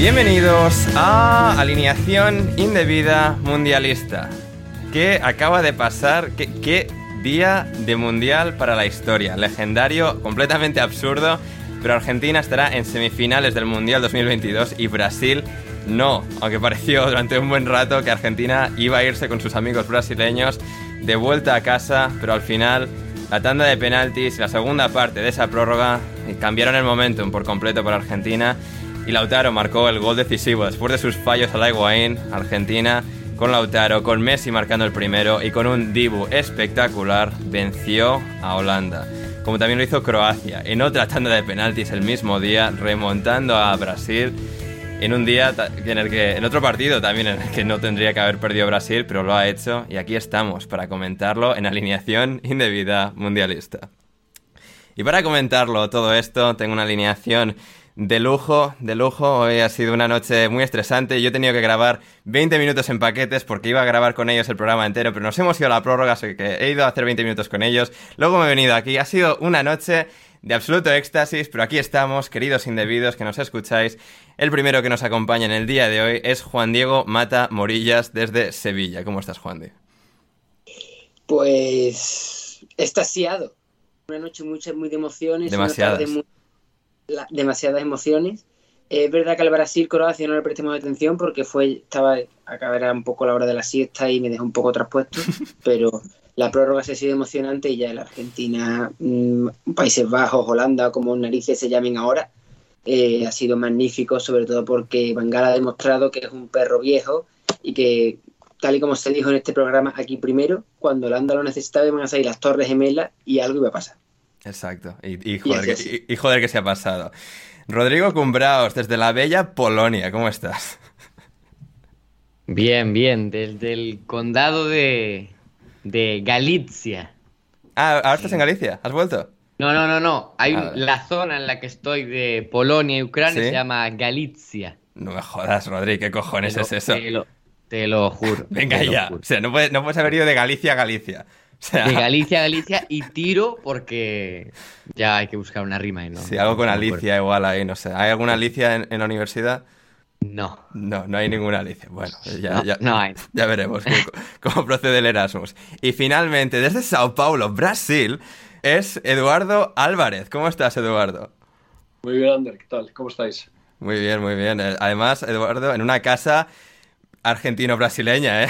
Bienvenidos a Alineación Indebida Mundialista. ¿Qué acaba de pasar? ¿Qué, día de mundial para la historia? Legendario, completamente absurdo, pero Argentina estará en semifinales del Mundial 2022 y Brasil no, aunque pareció durante un buen rato que Argentina iba a irse con sus amigos brasileños de vuelta a casa, pero al final la tanda de penaltis y la segunda parte de esa prórroga cambiaron el momentum por completo para Argentina y Lautaro marcó el gol decisivo después de sus fallos a la Argentina, con Lautaro, con Messi marcando el primero y con un Dibu espectacular venció a Holanda. Como también lo hizo Croacia, en otra tanda de penaltis el mismo día, remontando a Brasil en un día en el que, en otro partido también en el que no tendría que haber perdido Brasil, pero lo ha hecho y aquí estamos para comentarlo en alineación indebida mundialista. Y para comentarlo todo esto, tengo una alineación de lujo, de lujo. Hoy ha sido una noche muy estresante. Yo he tenido que grabar 20 minutos en paquetes porque iba a grabar con ellos el programa entero, pero nos hemos ido a la prórroga, así que he ido a hacer 20 minutos con ellos. Luego me he venido aquí. Ha sido una noche de absoluto éxtasis, pero aquí estamos, queridos indebidos que nos escucháis. El primero que nos acompaña en el día de hoy es Juan Diego Mata Morillas desde Sevilla. ¿Cómo estás, Juan Diego? Pues estasiado. Una noche mucha, muy de emociones. una Demasiadas. tarde muy- la- demasiadas emociones. Eh, es verdad que al Brasil-Croacia no le prestemos atención porque fue estaba acá era un poco la hora de la siesta y me dejó un poco traspuesto, pero la prórroga se ha sido emocionante y ya la Argentina, mm, Países Bajos, Holanda, como narices se llamen ahora, eh, ha sido magnífico, sobre todo porque Bangal ha demostrado que es un perro viejo y que, tal y como se dijo en este programa aquí primero, cuando Holanda lo necesitaba iban a salir las Torres Gemelas y algo iba a pasar. Exacto. Y, y joder, Y que, y- y joder que se ha pasado. Rodrigo Cumbraos, desde la bella Polonia, ¿cómo estás? Bien, bien, desde el condado de, de Galicia. Ah, ahora estás en Galicia, ¿has vuelto? No, no, no, no. Hay un- Ah, la zona en la que estoy de Polonia y Ucrania ¿Sí? se llama Galicia. No me jodas, Rodrigo, ¿qué cojones lo- es eso? Te lo, te lo juro. Venga lo ya. juro. O sea, no puedes, no puedes haber ido de Galicia a Galicia. O sea, De Galicia a Galicia y tiro porque ya hay que buscar una rima. y no, sí, algo con. Alicia igual ahí, no sé. ¿Hay alguna Alicia en, en la universidad? No, No, no hay ninguna Alicia. Bueno, ya, no, ya, no hay. ya veremos cómo, cómo procede el Erasmus. Y finalmente, desde Sao Paulo, Brasil, es Eduardo Álvarez. ¿Cómo estás, Eduardo? Muy bien, Ander, ¿qué tal? ¿Cómo estáis? Muy bien, muy bien. Eh, Además, Eduardo, en una casa argentino-brasileña, ¿eh?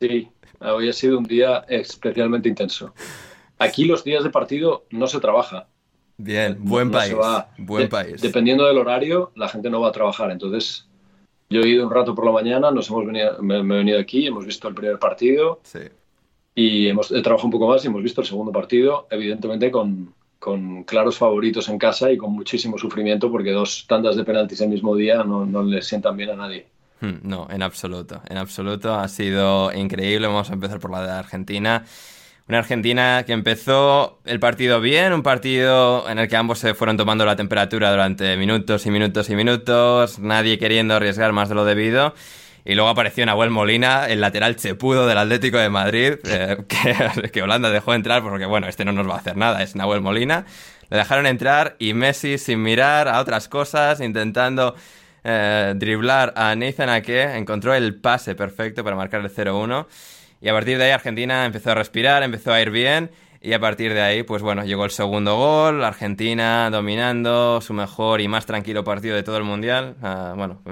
Sí, hoy ha sido un día especialmente intenso. Aquí los días de partido no se trabaja. Bien, buen No país. va- Buen de- país. Dependiendo del horario, la gente no va a trabajar. Entonces, yo he ido un rato por la mañana, nos hemos venido, me, me he venido aquí, hemos visto el primer partido Sí. y hemos he trabajado un poco más y hemos visto el segundo partido, evidentemente con, con claros favoritos en casa y con muchísimo sufrimiento porque dos tandas de penaltis el mismo día no, no le sientan bien a nadie. No, en absoluto. En absoluto. Ha sido increíble. Vamos a empezar por la de Argentina. Una Argentina que empezó el partido bien, un partido en el que ambos se fueron tomando la temperatura durante minutos y minutos y minutos, nadie queriendo arriesgar más de lo debido. Y luego apareció Nahuel Molina, el lateral chepudo del Atlético de Madrid, eh, que, que Holanda dejó entrar porque, bueno, este no nos va a hacer nada, es Nahuel Molina. Le dejaron entrar y Messi, sin mirar a otras cosas, intentando eh, driblar a Nathan Ake, encontró el pase perfecto para marcar el 0-1. Y a partir de ahí Argentina empezó a respirar, empezó a ir bien. Y a partir de ahí, pues bueno, llegó el segundo gol, Argentina dominando su mejor y más tranquilo partido de todo el Mundial. Ah, bueno,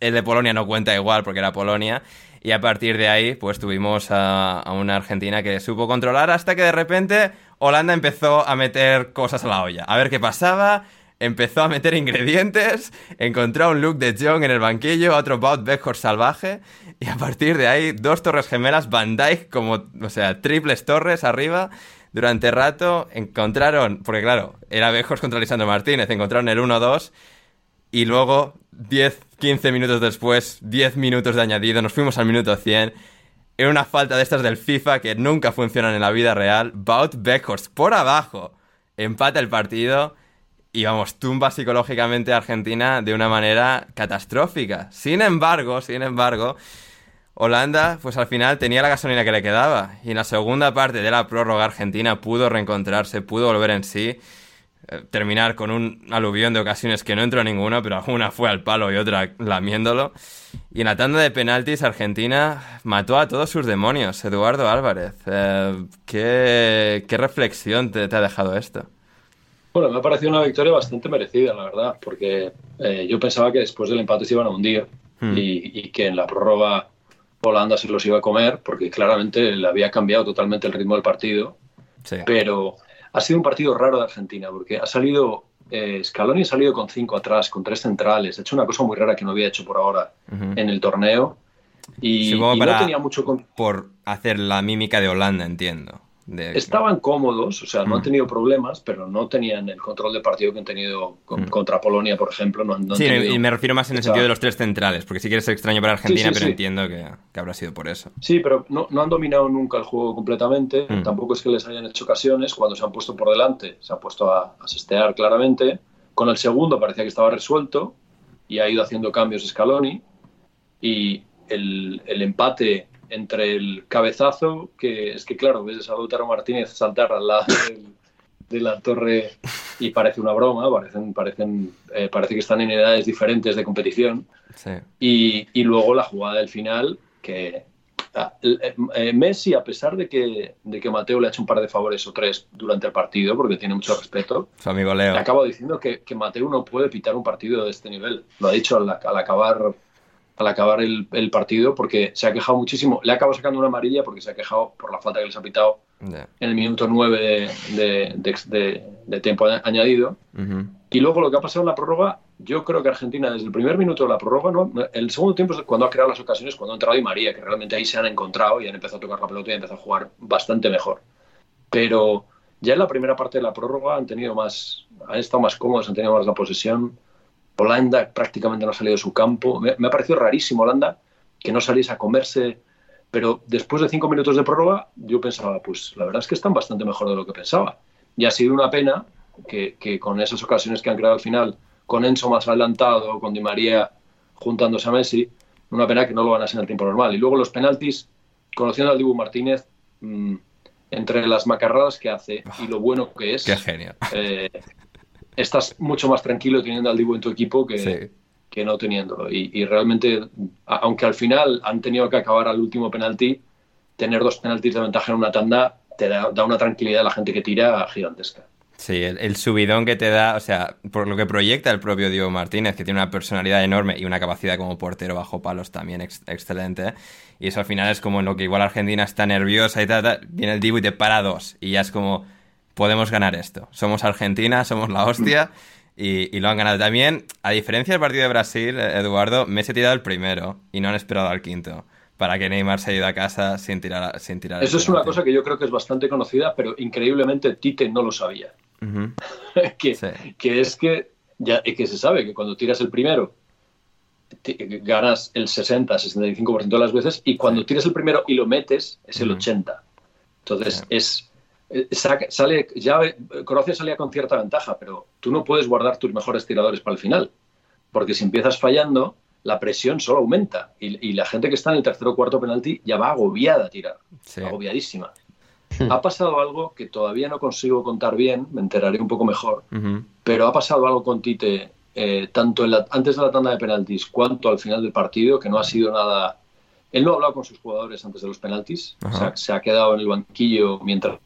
el de Polonia no cuenta igual porque era Polonia. Y a partir de ahí, pues tuvimos a, a una Argentina que supo controlar hasta que de repente Holanda empezó a meter cosas a la olla. A ver qué pasaba, empezó a meter ingredientes, encontró a un Luke de Jong en el banquillo, otro Bout Beckhorst salvaje, y a partir de ahí, dos torres gemelas, Van Dijk como, o sea, triples torres arriba. Durante rato encontraron, porque claro, era Beckhorst contra Lisandro Martínez, encontraron el 1-2 y luego 10, 15 minutos después, 10 minutos de añadido, nos fuimos al minuto 100. Era una falta de estas del FIFA que nunca funcionan en la vida real. Bout Beckhorst por abajo empata el partido y vamos, tumba psicológicamente a Argentina de una manera catastrófica. Sin embargo, sin embargo, Holanda, pues al final tenía la gasolina que le quedaba. Y en la segunda parte de la prórroga Argentina pudo reencontrarse, pudo volver en sí, eh, terminar con un aluvión de ocasiones que no entró ninguna, pero una fue al palo y otra lamiéndolo. Y en la tanda de penaltis Argentina mató a todos sus demonios. Eduardo Álvarez, eh, ¿qué, ¿qué reflexión te, te ha dejado esto? Bueno, me ha parecido una victoria bastante merecida, la verdad, porque eh, yo pensaba que después del empate se iban a hundir Hmm. y, y que en la prórroga Holanda se los iba a comer, porque claramente le había cambiado totalmente el ritmo del partido. Sí. Pero ha sido un partido raro de Argentina, porque ha salido, eh, Scaloni ha salido con cinco atrás, con tres centrales, ha hecho una cosa muy rara que no había hecho por ahora en el torneo. Y, Supongo y para- no tenía mucho con- Por hacer la mímica de Holanda, entiendo. De- Estaban cómodos, o sea, no han Mm. tenido problemas, pero no tenían el control de partido que han tenido con- Mm. contra Polonia, por ejemplo. No, han- no han Sí, tenido- y me refiero más en el o sea, sentido de los tres centrales, porque sí que es extraño para Argentina, Sí, sí, pero sí. entiendo que, que habrá sido por eso. Sí, pero no, no han dominado nunca el juego completamente. Mm. Tampoco es que les hayan hecho ocasiones. Cuando se han puesto por delante, se han puesto a, a sestear claramente. Con el segundo parecía que estaba resuelto y ha ido haciendo cambios Scaloni. Y el, el empate entre el cabezazo, que es que claro, ves a Lautaro Martínez saltar al lado del- de la torre y parece una broma, parecen, parecen, eh, parece que están en edades diferentes de competición. Sí. Y, y luego la jugada del final, que ah, eh, eh, Messi, a pesar de que, de que Mateo le ha hecho un par de favores o tres durante el partido, porque tiene mucho respeto, Su amigo Leo. le ha acabado diciendo que, que Mateo no puede pitar un partido de este nivel. Lo ha dicho al, al acabar, al acabar el, el partido, porque se ha quejado muchísimo. Le ha acabado sacando una amarilla porque se ha quejado por la falta que les ha pitado Ya. en el minuto 9 de, de- de- de- tiempo añadido. Ujú. Y luego lo que ha pasado en la prórroga, yo creo que Argentina desde el primer minuto de la prórroga, ¿no? el segundo tiempo es cuando ha creado las ocasiones, cuando ha entrado Di María, que realmente ahí se han encontrado y han empezado a tocar la pelota y han empezado a jugar bastante mejor. Pero ya en la primera parte de la prórroga han tenido más, han estado más cómodos, han tenido más la posesión. Holanda prácticamente no ha salido de su campo. Me, me ha parecido rarísimo Holanda que no saliese a comerse. Pero después de cinco minutos de prórroga, yo pensaba, pues la verdad es que están bastante mejor de lo que pensaba. Y ha sido una pena que, que con esas ocasiones que han creado al final, con Enzo más adelantado, con Di María juntándose a Messi, una pena que no lo ganas en el tiempo normal. Y luego los penaltis, conociendo al Dibu Martínez, mm, entre las macarradas que hace y lo bueno que es, Qué genio. eh, estás mucho más tranquilo teniendo al Dibu en tu equipo que, Sí. que no teniéndolo. Y, y realmente, aunque al final han tenido que acabar al último penalti, tener dos penaltis de ventaja en una tanda te da, da una tranquilidad a la gente que tira gigantesca. Sí, el, el subidón que te da, o sea, por lo que proyecta el propio Diego Martínez, que tiene una personalidad enorme y una capacidad como portero bajo palos también ex- excelente. Y eso al final es como en lo que igual Argentina está nerviosa y tal, tal, viene el Divo y te para dos. Y ya es como, podemos ganar esto. Somos Argentina, somos la hostia y, y lo han ganado. También, a diferencia del partido de Brasil, Eduardo, Messi ha tirado el primero y no han esperado al quinto para que Neymar se haya ido a casa sin tirar, sin tirar Eso es una cosa que yo creo que es bastante conocida, pero increíblemente Tite no lo sabía. Que, Sí. que es que ya que se sabe que cuando tiras el primero ganas el 60-65% de las veces y cuando tiras el primero y lo metes es el Ujú. 80. Entonces Sí. es eh, sale ya eh, Croacia salía con cierta ventaja, pero tú no puedes guardar tus mejores tiradores para el final, porque si empiezas fallando la presión solo aumenta y, y la gente que está en el tercer o cuarto penalti ya va agobiada a tirar, Sí. agobiadísima. Ha pasado algo que todavía no consigo contar bien, me enteraré un poco mejor, pero ha pasado algo con Tite eh, tanto en la- antes de la tanda de penaltis cuanto al final del partido que no ha sido nada. Él no ha hablado con sus jugadores antes de los penaltis, o sea, se ha quedado en el banquillo mientras.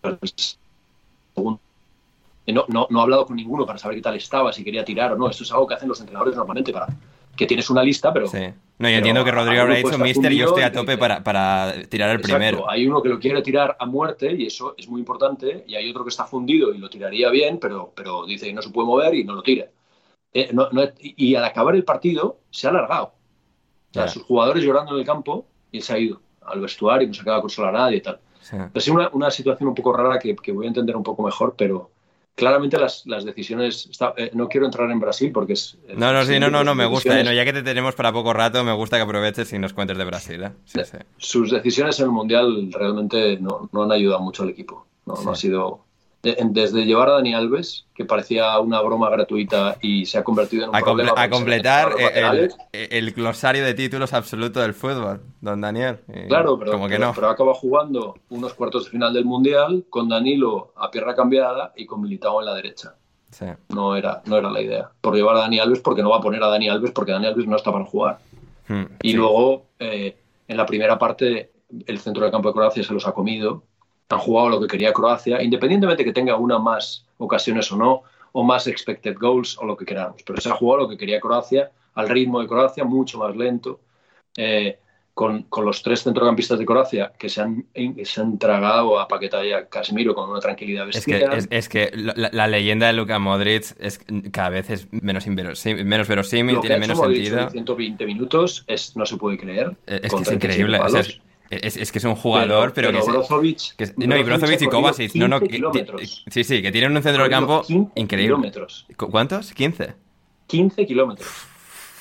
No, no, no ha hablado con ninguno para saber qué tal estaba, si quería tirar o no. Esto es algo que hacen los entrenadores normalmente para que tienes una lista, pero. Sí. No, yo entiendo que Rodrigo habrá dicho, mister, yo estoy a tope para, para tirar el Exacto, primero. Hay uno que lo quiere tirar a muerte y eso es muy importante, y hay otro que está fundido y lo tiraría bien, pero, pero dice que no se puede mover y no lo tira. Eh, no- no- y al acabar el partido se ha alargado. O sea, sus jugadores llorando en el campo y se ha ido al vestuario y no se ha quedado con sola nadie y tal. Sí. Una, una situación un poco rara que, que voy a entender un poco mejor, pero claramente las, las decisiones... está- eh, no quiero entrar en Brasil porque es... No, no, sí, no, no, no, me gusta. eh, no, ya que te tenemos para poco rato, me gusta que aproveches y nos cuentes de Brasil. ¿eh? Sí, sí. sus decisiones en el Mundial realmente no, no han ayudado mucho al equipo. No, ha sido... de- desde llevar a Dani Alves, que parecía una broma gratuita y se ha convertido en un A, comple- problema... a porque se completar el, el glosario de títulos absoluto del fútbol, don Daniel. Y Claro, pero, Como que pero, no. pero acaba jugando unos cuartos de final del Mundial con Danilo a pierna cambiada y con Militao en la derecha. Sí. No era, no era la idea. Por llevar a Dani Alves, porque no va a poner a Dani Alves, porque Dani Alves no está para jugar. Hmm, Y sí. luego, eh, en la primera parte, el centro del campo de Croacia se los ha comido. Han jugado lo que quería Croacia, independientemente que tenga una más ocasiones o no, o más expected goals o lo que queramos. Pero se ha jugado lo que quería Croacia, al ritmo de Croacia, mucho más lento. eh, con, con los tres centrocampistas de Croacia que se han, se han tragado a Paquetá y a Casemiro con una tranquilidad Es que, bestial. es, es que la, la leyenda de Luka Modric es cada vez es menos, inverosímil, menos que tiene menos sentido. en 120 minutos es, no se puede creer. Eh, Es que es 37 increíble. o sea. Es, es- que es un jugador, pero, que, se- Brozovic, que es- no, y Brozovic y Kovacic, no, no, 15 que- que- kilómetros. sí, sí, que tienen un centro del corrido campo 15 increíble. kilómetros. ¿Cu- ¿Cuántos? 15. 15 kilómetros.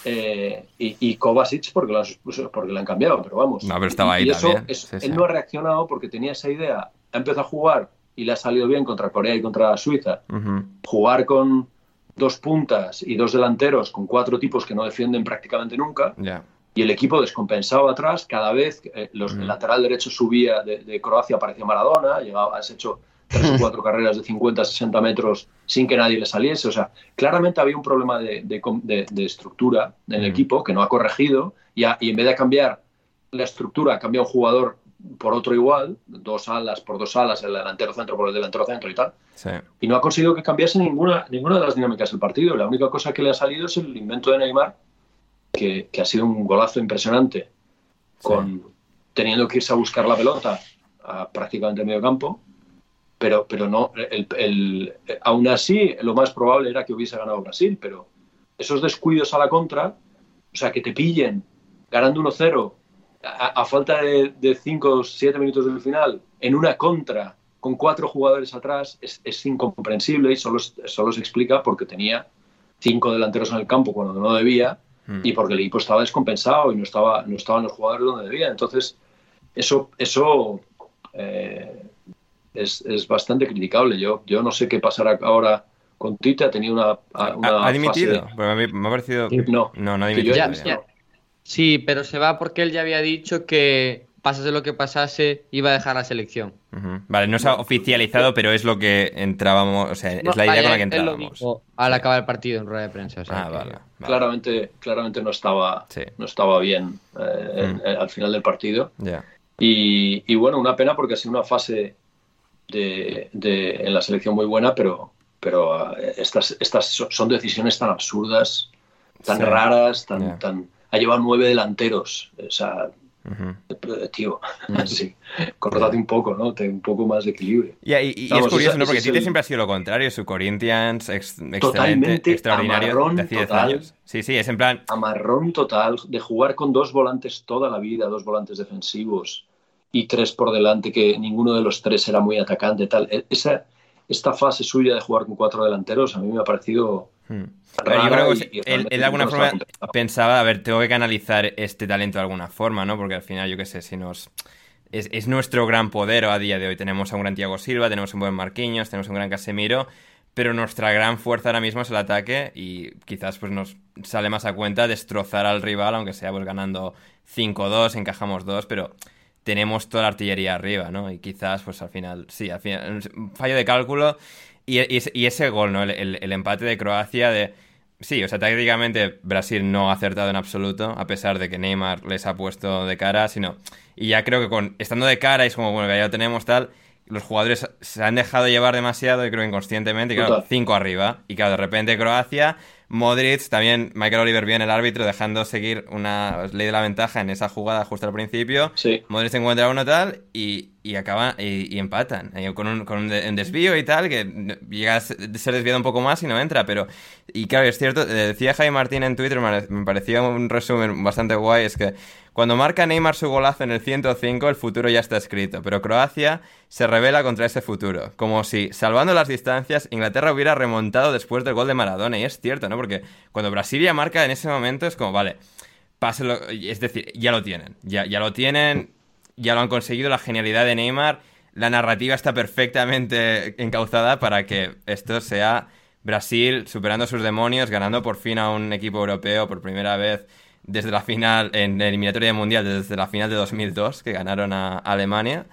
Eh, y, y Kovacic porque lo, han, porque lo han cambiado, pero vamos. No, pero estaba ahí y eso, también. Sí, él no ha reaccionado porque tenía esa idea. Ha empezado a jugar y le ha salido bien contra Corea y contra Suiza. Jugar con dos puntas y dos delanteros, con cuatro tipos que no defienden prácticamente nunca. Ya. Y el equipo descompensado atrás, cada vez eh, los, el lateral derecho subía de, de Croacia, parecía Maradona, llegaba, has hecho tres o cuatro carreras de 50, 60 metros sin que nadie le saliese. O sea, claramente había un problema de, de de- estructura en el Mm. equipo que no ha corregido y, ha- y en vez de cambiar la estructura, cambia un jugador por otro igual, dos alas por dos alas, el delantero centro por el delantero centro y tal. Sí. Y no ha conseguido que cambiase ninguna, ninguna de las dinámicas del partido. La única cosa que le ha salido es el invento de Neymar, que, que ha sido un golazo impresionante, con, teniendo que irse a buscar la pelota a prácticamente medio campo. Pero, pero no, el, el- aún así, lo más probable era que hubiese ganado Brasil, pero esos descuidos a la contra, o sea, que te pillen ganando 1-0 a, a falta de 5 o 7 minutos del final, en una contra con cuatro jugadores atrás, es, es incomprensible y solo, solo se explica porque tenía cinco delanteros en el campo cuando no debía Mm. y porque el equipo estaba descompensado y no, estaba, no estaban los jugadores donde debía. Entonces, eso, eso eh, es, es bastante criticable. Yo, yo no sé qué pasará ahora con Tite. Ha tenido una, una ¿Ha, ha dimitido? fase- Porque a mí me ha parecido... No, No, no ha dimitido. Ya, ya. Sí, pero se va porque él ya había dicho que pasase lo que pasase, iba a dejar la selección. Vale, no se ha oficializado, pero es lo que entrábamos, o sea, es No, la idea vaya, con la que entrábamos. al acabar el partido en rueda de prensa. o sea Ah, que- vale. vale. claramente, claramente no estaba, Sí. no estaba bien eh, Mm. eh, al final del partido. Ya. Y, y bueno, una pena porque ha sido una fase de, de- en la selección muy buena, pero, pero eh, estas, estas so- son decisiones tan absurdas, tan Sí. raras, tan, tan... Ha llevado nueve delanteros. O sea, Tío, sí, cortate un poco, ¿no? Ten un poco más de equilibrio. Y, y- y Vamos, es curioso, ¿no? Porque Tite el- siempre ha sido lo contrario. Su Corinthians, ex- excelente, Totalmente extraordinario, amarrón de hace 10 total. años. Sí, sí, es en plan... Amarrón total de jugar con dos volantes toda la vida, dos volantes defensivos y tres por delante, que ninguno de los tres era muy atacante. Tal. E- Esa, esta fase suya de jugar con cuatro delanteros a mí me ha parecido Hmm. Pero yo creo que y él, de alguna forma pensaba, a ver, tengo que canalizar este talento de alguna forma, ¿no? Porque al final, yo qué sé, si nos... Es, es nuestro gran poder a día de hoy. Tenemos a un gran Thiago Silva, tenemos un buen Marquinhos, tenemos un gran Casemiro, pero nuestra gran fuerza ahora mismo es el ataque y quizás pues nos sale más a cuenta destrozar al rival, aunque sea pues ganando 5-2, encajamos 2, pero tenemos toda la artillería arriba, ¿no? Y quizás, pues al final, sí, al final, un fallo de cálculo y, y ese- y ese gol, ¿no? El, el- el empate de Croacia de... Sí, o sea, tácticamente Brasil no ha acertado en absoluto, a pesar de que Neymar les ha puesto de cara, sino... Y ya creo que con estando de cara es como, bueno, que ya lo tenemos tal, los jugadores se han dejado llevar demasiado, y creo inconscientemente, y claro, Total. cinco arriba. Y claro, de repente Croacia, Modric, también Michael Oliver bien el árbitro, dejando seguir una ley de la ventaja en esa jugada justo al principio. Sí. Modric se encuentra uno tal y, y acaban y, y empatan. eh, con un, con un de- desvío y tal, que llega a se- ser desviado un poco más y no entra. Pero, y claro, es cierto, eh, decía Jaime Martín en Twitter, me parecía un resumen bastante guay, es que cuando marca Neymar su golazo en el 105, el futuro ya está escrito. Pero Croacia se revela contra ese futuro. Como si, salvando las distancias, Inglaterra hubiera remontado después del gol de Maradona. Y es cierto, ¿no? Porque cuando Brasilia marca en ese momento es como, vale, páselo, es decir, ya lo tienen, ya, ya lo tienen, ya lo han conseguido, la genialidad de Neymar, la narrativa está perfectamente encauzada para que esto sea Brasil superando sus demonios, ganando por fin a un equipo europeo por primera vez desde la final, en la eliminatoria mundial, desde la final de 2002, que ganaron a Alemania.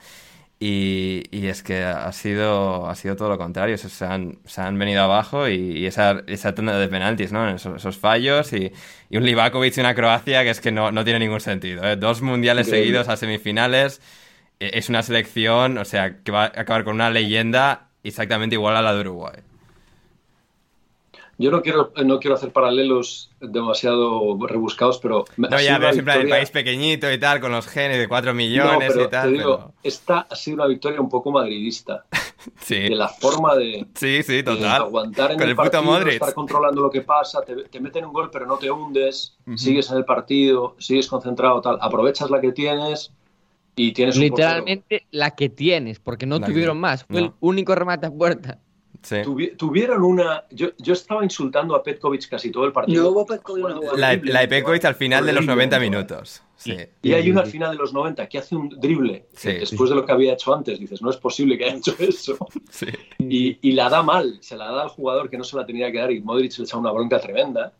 Y, y es que ha sido, ha sido todo lo contrario. Se, han, se han venido abajo y, y esa, esa tanda de penaltis, ¿no? Esos, esos fallos y, y un Livakovic y una Croacia que es que no, no tiene ningún sentido. ¿eh? Dos mundiales seguidos a semifinales. Eh, Es una selección, o sea, que va a acabar con una leyenda exactamente igual a la de Uruguay. Yo no quiero, no quiero hacer paralelos demasiado rebuscados, pero... No, ya, una pero es en plan el país pequeñito y tal, con los genes de 4 No, millones pero y tal. te digo, pero- esta ha sido una victoria un poco madridista. Sí, De la forma de, sí, sí, de total. aguantar en Con el, el puto partido, Modric. estar controlando lo que pasa, te, te meten un gol pero no te hundes, sigues en el partido, sigues concentrado, tal, aprovechas la que tienes y tienes un. Literalmente la que tienes, porque no La que- tuvieron más. Fue no. el único remate a puerta. Sí. Tuvi- tuvieron una... Yo, yo estaba insultando a Petkovic casi todo el partido. No hubo Petkovic jugada. La, la de Petkovic al final de los horrible, 90 horrible. minutos. Sí. Y hay una al final de los 90 que hace un drible Sí. después de lo que había hecho antes. Dices, no es posible que haya hecho eso. Sí. Y, y la da mal, se la da al jugador que no se la tenía que dar y Modric le echa una bronca tremenda.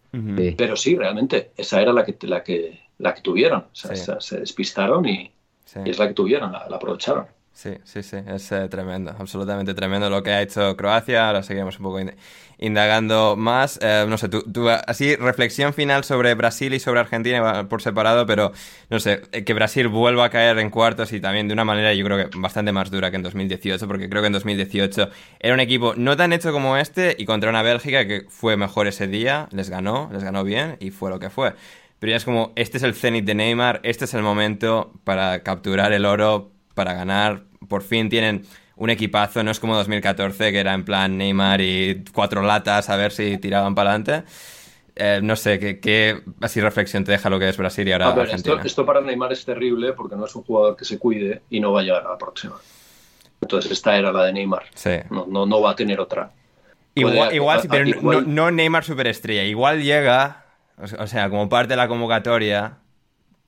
Pero sí, realmente, esa era la que, la que, la que tuvieron. O sea, Sí. esa- se despistaron y, Sí. y es la que tuvieron, la, la aprovecharon. Sí, sí, sí, es eh, tremendo, absolutamente tremendo lo que ha hecho Croacia. Ahora seguiremos un poco in- indagando más. Eh, no sé, tú, así, reflexión final sobre Brasil y sobre Argentina por separado, pero no sé, eh, que Brasil vuelva a caer en cuartos y también de una manera, yo creo que bastante más dura que en 2018, porque creo que en 2018 era un equipo no tan hecho como este y contra una Bélgica que fue mejor ese día, les ganó, les ganó bien y fue lo que fue. Pero ya es como, este es el cenit de Neymar, este es el momento para capturar el oro, para ganar. Por fin tienen un equipazo, no es como 2014, que era en plan Neymar y cuatro latas a ver si tiraban para adelante. Eh, no sé, ¿qué, qué así reflexión te deja lo que es Brasil y ahora A ver, esto, Argentina? esto para Neymar es terrible porque no es un jugador que se cuide y no va a llegar a la próxima. Entonces esta era la de Neymar. Sí. No, no, no va a tener otra. Igual, Puede- igual sí, a- pero a- no- igual- no, Neymar superestrella. Igual llega, o sea, como parte de la convocatoria.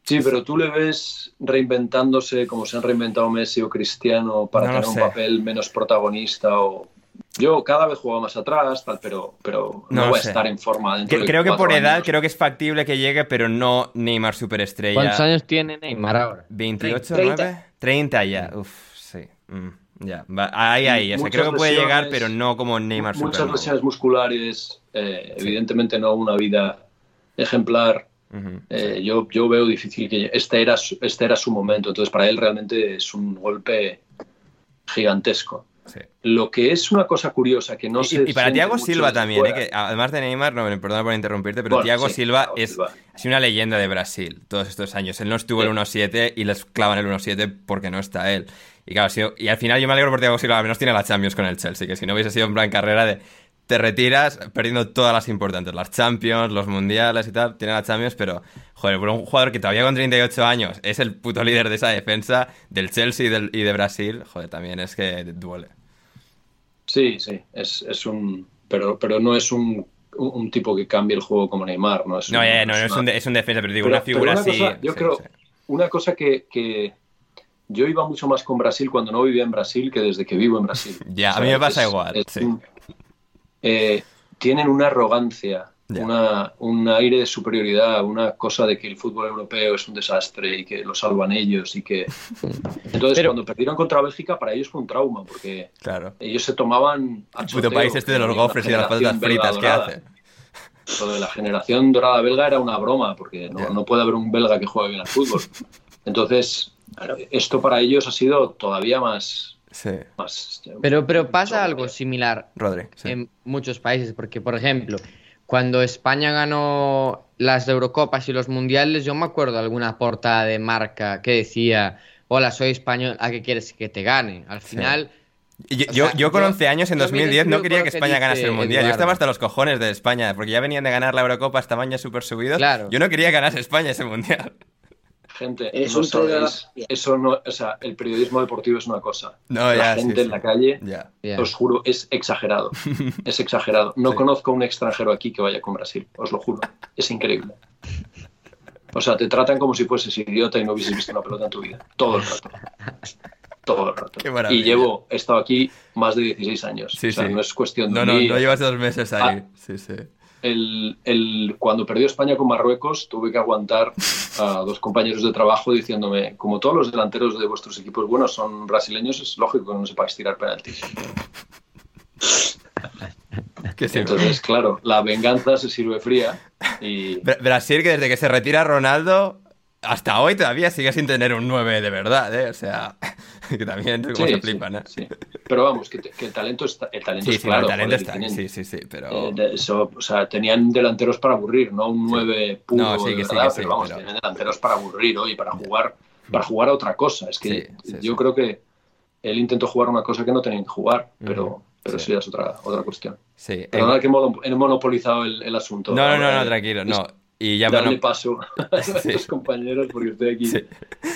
Sí, pero tú le ves reinventándose como se han reinventado Messi o Cristiano para No tener un papel menos protagonista o... Yo cada vez juego más atrás, tal, pero, pero no, No va a estar en forma dentro Que- de creo que por edad, años. creo que es factible que llegue, pero no Neymar superestrella. ¿Cuántos años tiene Neymar ahora? 28, 30. 9? 30 ya. Uf, sí. Mm, ya. Ahí, ahí. O sea, Muchas creo que puede llegar, pero no como Neymar Muchas Supernova. lesiones musculares, eh, evidentemente no una vida ejemplar. Eh, yo, yo veo difícil que este era, su, este era su momento, entonces para él realmente es un golpe gigantesco. Sí. Lo que es una cosa curiosa que no Y, se y para mucho Silva también, ¿eh? que además de Neymar, no, perdona por interrumpirte, pero Bueno, Thiago sí, Silva Thiago es sido una leyenda de Brasil todos estos años. Él no estuvo el Sí. 1-7 y les clavan el 1-7 porque no está él. Y claro, y al final yo me alegro por Thiago Silva, al menos tiene la Champions con el Chelsea, que si no hubiese sido en plan carrera de te retiras perdiendo todas las importantes, las Champions, los Mundiales y tal, tiene la Champions, pero joder, por un jugador que todavía con 38 años es el puto líder de esa defensa del Chelsea y, del- y de Brasil, joder, también es que duele. Sí, sí, es, es un. Pero, pero no es un, un, tipo que cambie el juego como Neymar, ¿no? Es No, un- ya, no, no es una- un, de- es un defensa, pero digo, Pero- una figura así. yo sí, creo, sí. una cosa que, que yo iba mucho más con Brasil cuando no vivía en Brasil que desde que vivo en Brasil. Ya, a mí me pasa es- igual, es sí. un- eh, tienen una arrogancia, Ya. una, un aire de superioridad, una cosa de que el fútbol europeo es un desastre y que lo salvan ellos y que... Entonces, Pero- cuando perdieron contra Bélgica, para ellos fue un trauma, porque Claro. ellos se tomaban... El puto país este de los gofres y de las patatas fritas que dorada. hace. Lo de la generación dorada belga era una broma, porque no, Ya. no puede haber un belga que juegue bien al fútbol. Entonces, esto para ellos ha sido todavía más... Sí. más Pero, pero pasa algo similar Rodri, sí. en muchos países, porque por ejemplo, cuando España ganó las Eurocopas y los Mundiales, yo me acuerdo de alguna portada de marca que decía, hola, soy español, ¿a qué quieres que te gane? Al final... Yo, yo, sea, yo con yo- 11 años, en yo me 2010, no quería que España ganase el Mundial. Yo estaba hasta los cojones de España, porque ya venían de ganar la Eurocopa, estaban ya súper subidos. Claro. Yo no quería que ganase España ese Mundial. Gente, no sabéis, eso no, o sea, el periodismo deportivo es una cosa. No, la ya, sí, gente en sí. la calle, Ya. Ya. os juro, es exagerado. Es exagerado. No Sí. conozco a un extranjero aquí que vaya con Brasil, os lo juro. Es increíble. O sea, te tratan como si fueses idiota y no hubieses visto una pelota en tu vida. Todo el rato. Todo el rato. Qué maravilla. Y llevo, he estado aquí más de 16 años. Sí, o sea, sí. no es cuestión de No, no, no llevas dos meses ahí. Ah. Sí, sí. El, el- cuando perdió España con Marruecos, tuve que aguantar a dos compañeros de trabajo diciéndome, como todos los delanteros de vuestros equipos buenos son brasileños, es lógico que no sepáis tirar penaltis. Entonces, claro, la venganza se sirve fría y Brasil, que desde que se retira Ronaldo, hasta hoy todavía sigue sin tener un 9 de verdad, ¿eh? O sea, que también como Sí, se flipan, ¿eh? sí. Pero vamos, que, el talento está, el talento Sí, es claro. el talento está. tienen- Sí, sí, sí, pero... eh, de eso, o sea, tenían delanteros para aburrir, no un 9 puro No, sí, de que sí, verdad, que sí, pero vamos, pero- tenían delanteros para aburrir hoy, para jugar, para jugar a otra cosa. Es que yo creo que él intentó jugar una cosa que no tenían que jugar, pero, pero sí. eso ya es otra, otra cuestión. Sí. Perdona Eh, que he mono- he monopolizado el, el asunto. No, no, no, no, eh, tranquilo, no. Y ya darle bueno, paso a nuestros compañeros porque estoy aquí Sí.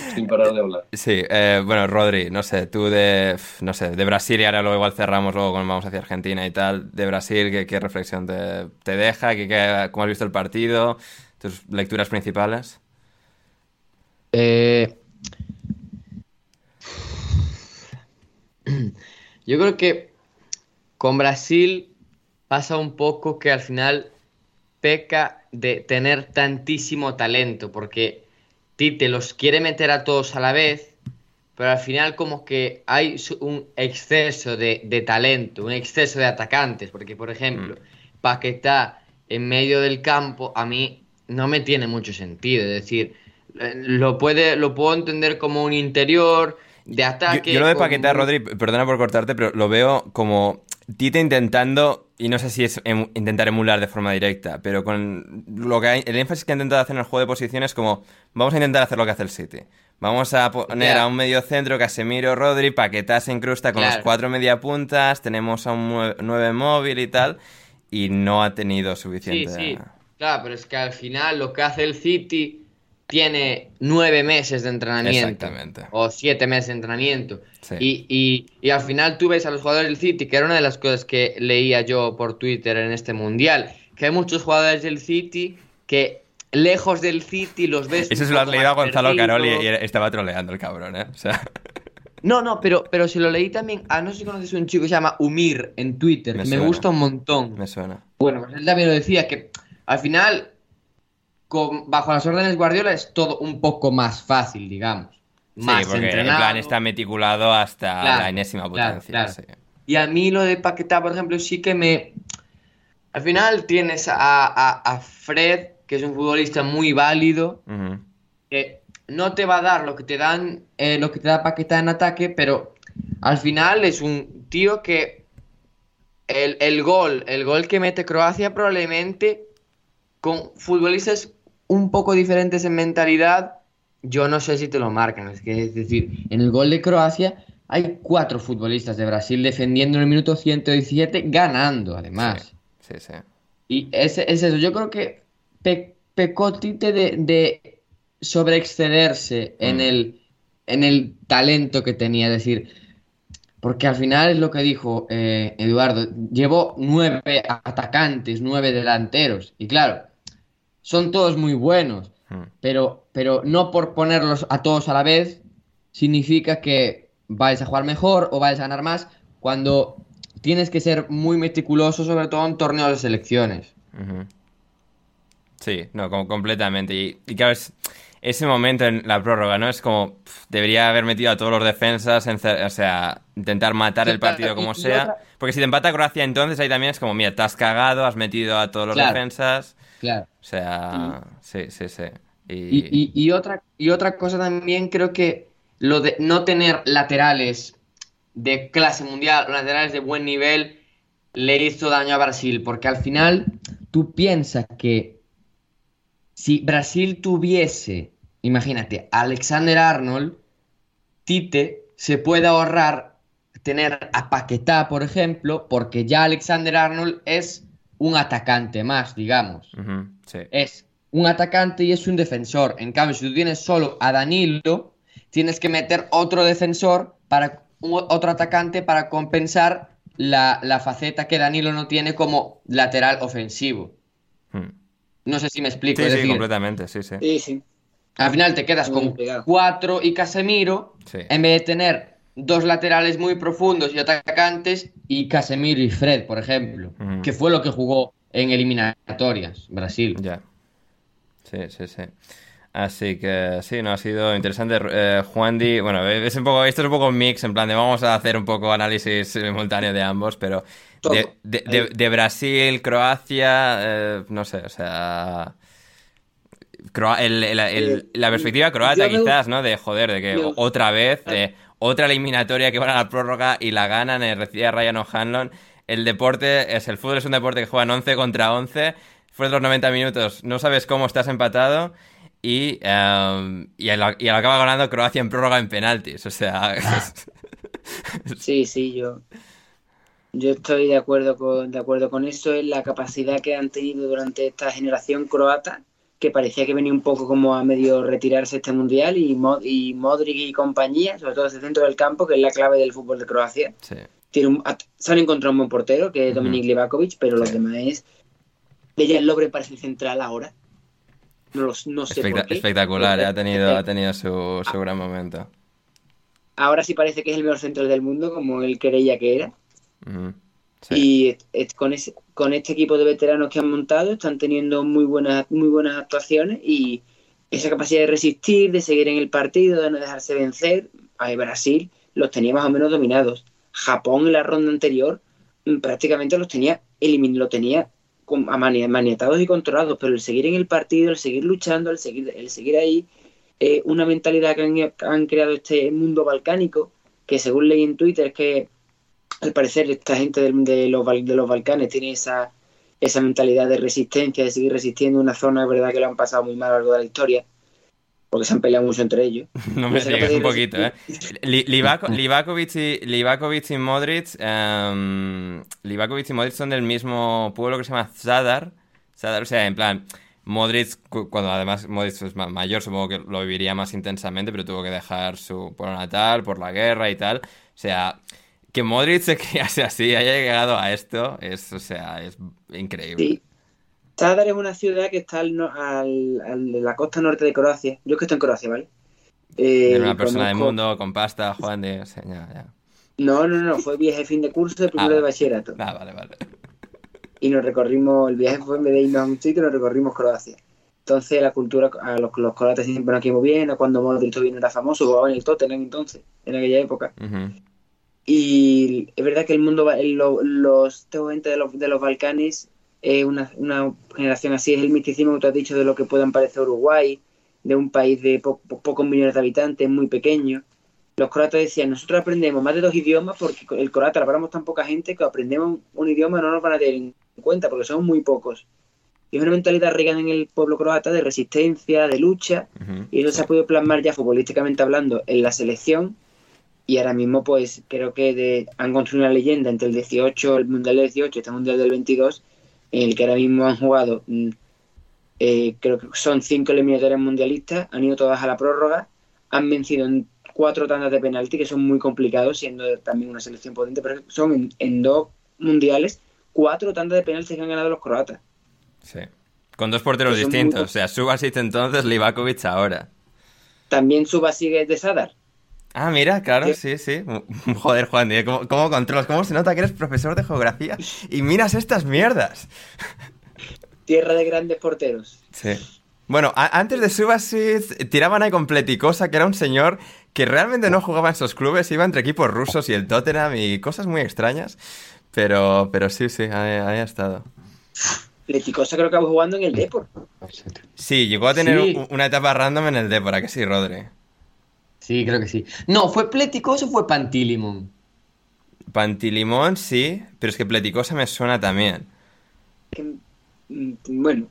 sin parar de hablar. Sí, eh, bueno, Rodri, no sé, tú de, no sé, de Brasil y ahora luego igual cerramos luego cuando vamos hacia Argentina y tal, de Brasil, ¿qué, qué reflexión te, te deja? ¿Qué, qué- ¿Cómo has visto el partido? ¿Tus lecturas principales? Eh, Yo creo que con Brasil pasa un poco que al final peca de tener tantísimo talento, porque Tite los quiere meter a todos a la vez, pero al final como que hay un exceso de, de talento, un exceso de atacantes, porque por ejemplo, Paquetá en medio del campo a mí no me tiene mucho sentido, es decir, lo, puede, lo puedo entender como un interior de ataque. yo lo de con Paquetá, muy- Rodri, perdona por cortarte, pero lo veo como Tite intentando, y no sé si es em- intentar emular de forma directa, pero con lo que hay, el énfasis que ha intentado hacer en el juego de posiciones como vamos a intentar hacer lo que hace el City. Vamos a poner a un medio centro, Casemiro, Rodri, Paquetá se incrusta con los Claro. cuatro media puntas, tenemos a un nue- nueve móvil y tal, y no ha tenido Sí, suficiente... sí, claro, pero es que al final lo que hace el City tiene nueve meses de entrenamiento. Exactamente. O siete meses de entrenamiento. Sí. Y, y- y al final tú ves a los jugadores del City, que era una de las cosas que leía yo por Twitter en este mundial, que hay muchos jugadores del City que lejos del City los ves. Eso se lo has leído a Gonzalo Carol y, estaba troleando el cabrón, ¿eh? O sea, No, no, pero, pero se lo leí también a, no sé si conoces un chico que se llama Umir en Twitter, Me que me gusta un montón. me suena. Bueno, pues él también lo decía, que al final, con- bajo las órdenes Guardiola es todo un poco más fácil, digamos. Más sí, porque el entrenado. plan está meticulado hasta Claro, la enésima potencia. claro. sí. Y a mí lo de Paquetá, por ejemplo, sí que me... Al final tienes a, a- a Fred, que es un futbolista muy válido, que no te va a dar lo que te dan, eh, lo que te da Paquetá en ataque, pero al final es un tío que el, el gol, el gol que mete Croacia probablemente con futbolistas un poco diferentes en mentalidad, yo no sé si te lo marcan. Es, que, es decir, en el gol de Croacia hay cuatro futbolistas de Brasil defendiendo en el minuto 117, ganando además. Sí, sí. Y es, es eso, yo creo que pe- pecó Tite de, de sobreexcederse en, Mm. el, en el talento que tenía. Es decir, porque al final es lo que dijo eh, Eduardo, llevó nueve atacantes, nueve delanteros. Y claro, son todos muy buenos, Mm. pero, pero no por ponerlos a todos a la vez significa que vais a jugar mejor o vais a ganar más cuando tienes que ser muy meticuloso, sobre todo en torneos de selecciones. Sí, no, como completamente. Y, y claro, es, ese momento en la prórroga, ¿no? Es como, debería haber metido a todos los defensas, encer- o sea, intentar matar Sí, el partido claro, como y- y sea. otra- Porque si te empata Croacia, entonces ahí también es como, mira, te has cagado, has metido a todos los Claro. defensas. Claro. O sea, sí, sí, sí. Y, Y, y- y otra, y otra cosa también creo que lo de no tener laterales de clase mundial, laterales de buen nivel, le hizo daño a Brasil, porque al final tú piensas que si Brasil tuviese, imagínate, a Alexander Arnold, Tite se puede ahorrar tener a Paquetá, por ejemplo, porque ya Alexander Arnold es un atacante más, digamos sí. es un atacante y es un defensor. En cambio, si tú tienes solo a Danilo, tienes que meter otro defensor para un- otro atacante para compensar la, la faceta que Danilo no tiene como lateral ofensivo. No sé si me explico. Sí, es sí, decir, completamente, sí, sí. Sí, sí. al final te quedas Muy con pegado. cuatro y Casemiro, Sí. en vez de tener dos laterales muy profundos y atacantes y Casemiro y Fred, por ejemplo, que fue lo que jugó en eliminatorias Brasil. Ya. Sí, sí, sí. Así que sí, no ha sido interesante. Eh, Juan Di, bueno, es un poco, esto es un poco un mix, en plan de vamos a hacer un poco análisis simultáneo de ambos, pero de, de- de- de Brasil, Croacia, eh, no sé, o sea. Croa- el- el- el- la perspectiva croata, quizás, ¿no? De joder, de que otra vez, otra eliminatoria que van a la prórroga y la ganan, eh, decía Ryan O'Hanlon. El deporte, es el fútbol es un deporte que juegan 11 contra 11. Después de los 90 minutos, no sabes cómo estás empatado. Y, em, y, al, y acaba ganando Croacia en prórroga en penaltis. O sea, Sí, sí, yo, yo estoy de acuerdo con, de acuerdo con eso, es la capacidad que han tenido durante esta generación croata, que parecía que venía un poco como a medio retirarse este mundial, y, Mo- y Modric y compañía, sobre todo desde el centro del campo, que es la clave del fútbol de Croacia. sí. Tiene un- se han encontrado un buen portero, que es. Dominik Livakovic, pero los Sí. demás es. Dejan Lobre parece el central ahora. No, lo- no sé Especta- por qué. espectacular, ha tenido, ha tenido su, su gran momento. Ahora sí parece que es el mejor central del mundo, como él creía que era. Ujú. Y con, ese, con este equipo de veteranos que han montado están teniendo muy buenas, muy buenas actuaciones y esa capacidad de resistir, de seguir en el partido, de no dejarse vencer. A Brasil los tenía más o menos dominados. Japón en la ronda anterior mm, prácticamente los tenía lo tenía maniatados y controlados, pero el seguir en el partido, el seguir luchando, el seguir, el seguir ahí, eh, una mentalidad que han, han creado este mundo balcánico, que según leí en Twitter es que al parecer esta gente del- de, los, de los Balcanes tiene esa, esa mentalidad de resistencia, de seguir resistiendo una zona, es verdad que lo han pasado muy mal a lo largo de la historia, porque se han peleado mucho entre ellos. No me digas un de poquito, ¿eh? Livakovic, y, Livakovic y Modric. em, Livakovic y Modric son del mismo pueblo que se llama Zadar. Zadar, o sea, en plan. Modric, cu- cuando además Modric es ma- mayor, supongo que lo viviría más intensamente, pero tuvo que dejar su pueblo natal por la guerra y tal. O sea, que Modric se criase así, haya llegado a esto, es, o sea, es increíble. Sí. Zadar es una ciudad que está al, no- al- la costa norte de Croacia. Yo es que estoy en Croacia, ¿vale? Eh, Era una persona del conozco- mundo con pasta, Juan de. o sea, ya, ya. No, no, no, fue viaje fin de curso de primero Ah, de bachillerato. Ah, vale, vale. y nos recorrimos, el viaje fue en vez de irnos a un sitio, nos recorrimos Croacia. Entonces la cultura, a los, los croatas siempre nos muy bien, a cuando Modric todavía no era famoso, jugaba en el Tottenham entonces, en aquella época. Ujú. Y es verdad que el mundo, va- el- lo- los, esta gente de los, de los Balcanes, es una, una generación así, es el misticismo que tú has dicho de lo que puedan parecer Uruguay, de un país de po- po- pocos millones de habitantes, muy pequeño. los croatas decían, nosotros aprendemos más de dos idiomas porque el croata lo hablamos tan poca gente que aprendemos un idioma no nos van a tener en cuenta porque somos muy pocos. Y es una mentalidad regada en el pueblo croata de resistencia, de lucha, y eso se ha podido plasmar ya futbolísticamente hablando en la selección. Y ahora mismo, pues creo que de, han construido una leyenda entre el 18, el Mundial del 18 y este Mundial del 22, en el que ahora mismo han jugado, mm, eh, creo que son cinco eliminatorias mundialistas, han ido todas a la prórroga, han vencido en cuatro tandas de penalti, que son muy complicados, siendo también una selección potente, pero son en, en dos mundiales, cuatro tandas de penalti que han ganado los croatas. Sí. Con dos porteros distintos. muy- O sea, Subasic entonces, Livakovic ahora. También Subasic es de Sadar. Ah, mira, claro, Sí. sí, sí. Joder, Juan, ¿eh? ¿cómo, cómo controlas? ¿Cómo se nota que eres profesor de geografía y miras estas mierdas? Tierra de grandes porteros. Sí. Bueno, a- antes de Subasic tiraban ahí con Pleticosa, que era un señor que realmente no jugaba en esos clubes, iba entre equipos rusos y el Tottenham y cosas muy extrañas. Pero, pero sí, sí, ahí, ahí ha estado. Leticosa creo que acabó jugando en el Depor. Sí, llegó a tener Sí. una etapa random en el Depor, ¿a que sí, Rodri? Sí, creo que sí. No, ¿fue Pleticos o fue Pantilimon? Pantilimón, sí, pero es que Pleticosa me suena también. Que, mm, bueno,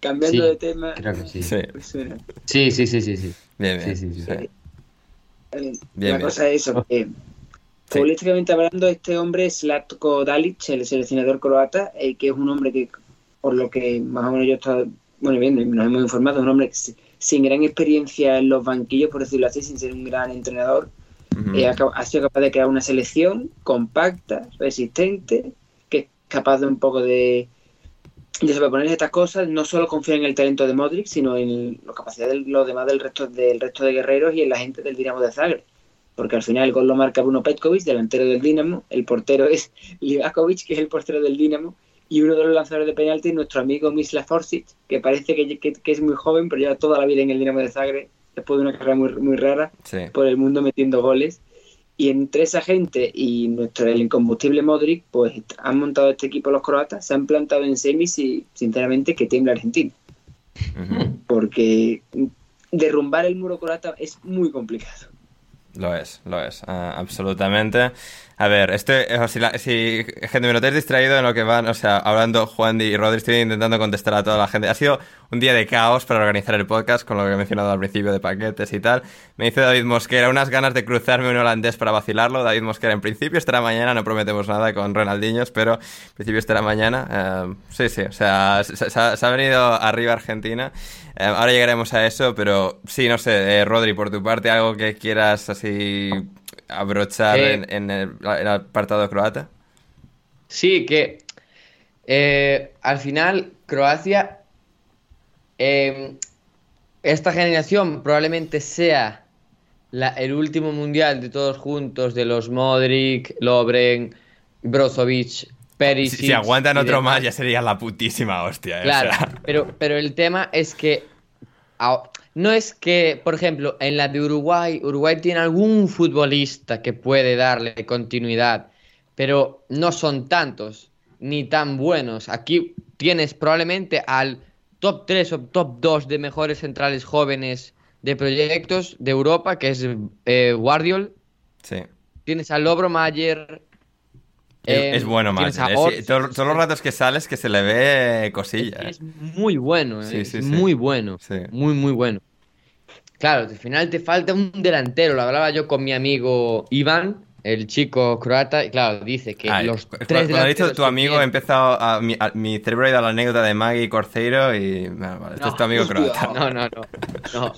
cambiando Sí, de tema, Creo que sí. Sí, suena. Sí, sí, sí, sí, sí. bien, bien. Sí, sí, sí. sí. Eh, Bien, la bien. cosa es eso, que futbolísticamente hablando, este hombre es Latko Dalic, el seleccionador croata, eh, que es un hombre que, por lo que más o menos yo he estado, bueno, bien, nos hemos informado, es un hombre que sin gran experiencia en los banquillos, por decirlo así, sin ser un gran entrenador, eh, ha, sido capaz de crear una selección compacta, resistente, que es capaz de un poco de, de sobreponerse estas cosas, no solo confía en el talento de Modric, sino en la capacidad de los demás del resto, del resto de guerreros y en la gente del Dinamo de Zagreb. Porque al final el gol lo marca Bruno Petkovic, delantero del Dinamo, el portero es Livakovic, que es el portero del Dinamo, y uno de los lanzadores de penalti, nuestro amigo Mislav Orsic, que parece que, que- que es muy joven, pero lleva toda la vida en el Dinamo de Zagreb, después de una carrera muy, muy rara Sí. por el mundo metiendo goles. Y entre esa gente y nuestro el incombustible Modric, pues han montado este equipo los croatas, se han plantado en semis y sinceramente que tiembla Argentina. Porque derrumbar el muro croata es muy complicado. Lo es, lo es, ah, absolutamente. A ver, este, o si, la- si, gente, me notáis distraído en lo que van, o sea, hablando Juan y Rodri, estoy intentando contestar a toda la gente. Ha sido un día de caos para organizar el podcast, con lo que he mencionado al principio de paquetes y tal. Me dice David Mosquera, unas ganas de cruzarme un holandés para vacilarlo. David Mosquera, en principio estará mañana, no prometemos nada con Ronaldinhos, pero en principio estará mañana. Eh, sí, sí, o sea, se, se ha- se ha venido arriba Argentina. Eh, ahora llegaremos a eso, pero sí, no sé, eh, Rodri, por tu parte, algo que quieras así abrochar Eh, en, en el, el apartado croata. Sí, que al final Croacia, eh, esta generación probablemente sea la- el último mundial de todos juntos, de los Modric, Lobren, Brozovic, Si, Perisic. si aguantan y otro demás. más, ya sería la putísima hostia. o Claro, sea. pero, pero el tema es que no es que, por ejemplo, en la de Uruguay, Uruguay tiene algún futbolista que puede darle continuidad, pero no son tantos ni tan buenos. Aquí tienes probablemente al top 3 o top 2 de mejores centrales jóvenes de proyectos de Europa, que es eh, Guardiol. Sí. Tienes a Lobro Mayer. Es, eh, es bueno, eh, sí, todo- todos los ratos que sales que se le ve cosilla. eh. Es muy bueno, Sí, eh, es sí. muy bueno, muy, muy bueno. Claro, al final te falta un delantero, lo hablaba yo con mi amigo Iván, el chico croata, y claro, dice que Ay, los tres cuando ha dicho tu amigo, he tiene- empezado a, mi, a- mi cerebro ha ido a la anécdota de Maggie Corceiro y. bueno, vale, este No, es tu amigo croata. No, no, no, no.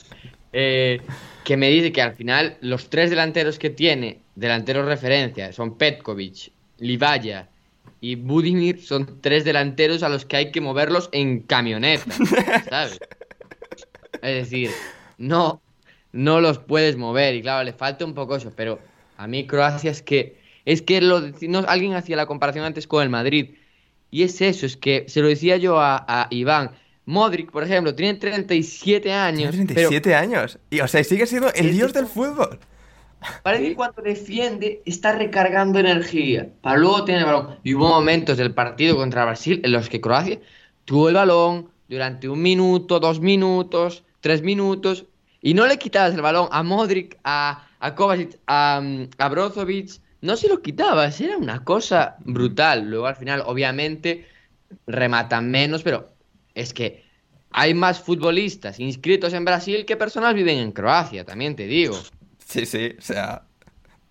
Eh, que me dice que al final los tres delanteros que tiene, delanteros referencia, son Petkovic, Livaya y Budimir, son tres delanteros a los que hay que moverlos en camioneta, ¿sabes? Es decir, no, no los puedes mover y claro, le falta un poco eso, pero a mí Croacia es que, es que lo, no, alguien hacía la comparación antes con el Madrid y es eso, es que se lo decía yo a, a Iván, Modric, por ejemplo, tiene 37 años, Tiene pero 37 años. Y, o sea, sigue siendo el dios del fútbol. Parece que cuando defiende está recargando energía para luego tener el balón. Y hubo momentos del partido contra Brasil en los que Croacia tuvo el balón durante un minuto, dos minutos, tres minutos y no le quitabas el balón a Modric, a, a Kovacic, a, a Brozovic, no se lo quitabas, era una cosa brutal. Luego al final, obviamente, rematan menos, pero es que hay más futbolistas inscritos en Brasil que personas viven en Croacia, también te digo. Sí, sí, o sea.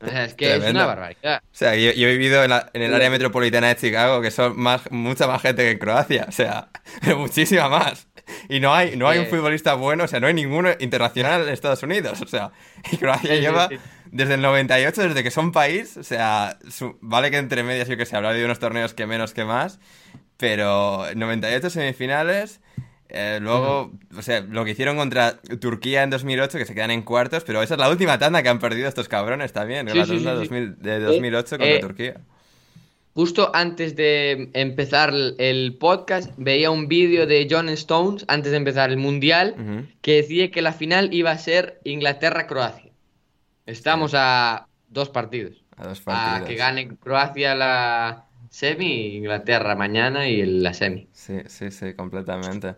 O sea, es que es una barbaridad. O sea, yo, yo he vivido en, la- en el área metropolitana de Chicago, que son más, mucha más gente que en Croacia, o sea, pero muchísima más. Y no hay, no hay un futbolista bueno, o sea, no hay ninguno internacional en Estados Unidos, o sea, y Croacia Sí, sí, lleva sí. desde el 98, desde que son país, o sea, su- vale que entre medias yo que sé, habrá habido unos torneos que menos que más, pero 98 semifinales, eh, luego, o sea, lo que hicieron contra Turquía en 2008, que se quedan en cuartos, pero esa es la última tanda que han perdido estos cabrones también, Sí, la sí, tanda sí. 2000 de 2008 contra eh, Turquía. Justo antes de empezar el podcast, veía un vídeo de John Stones, antes de empezar el Mundial, que decía que la final iba a ser Inglaterra-Croacia. Estamos a dos partidos. A dos A partidos. que gane Croacia la semi, Inglaterra mañana y la semi. Sí, sí, sí, completamente.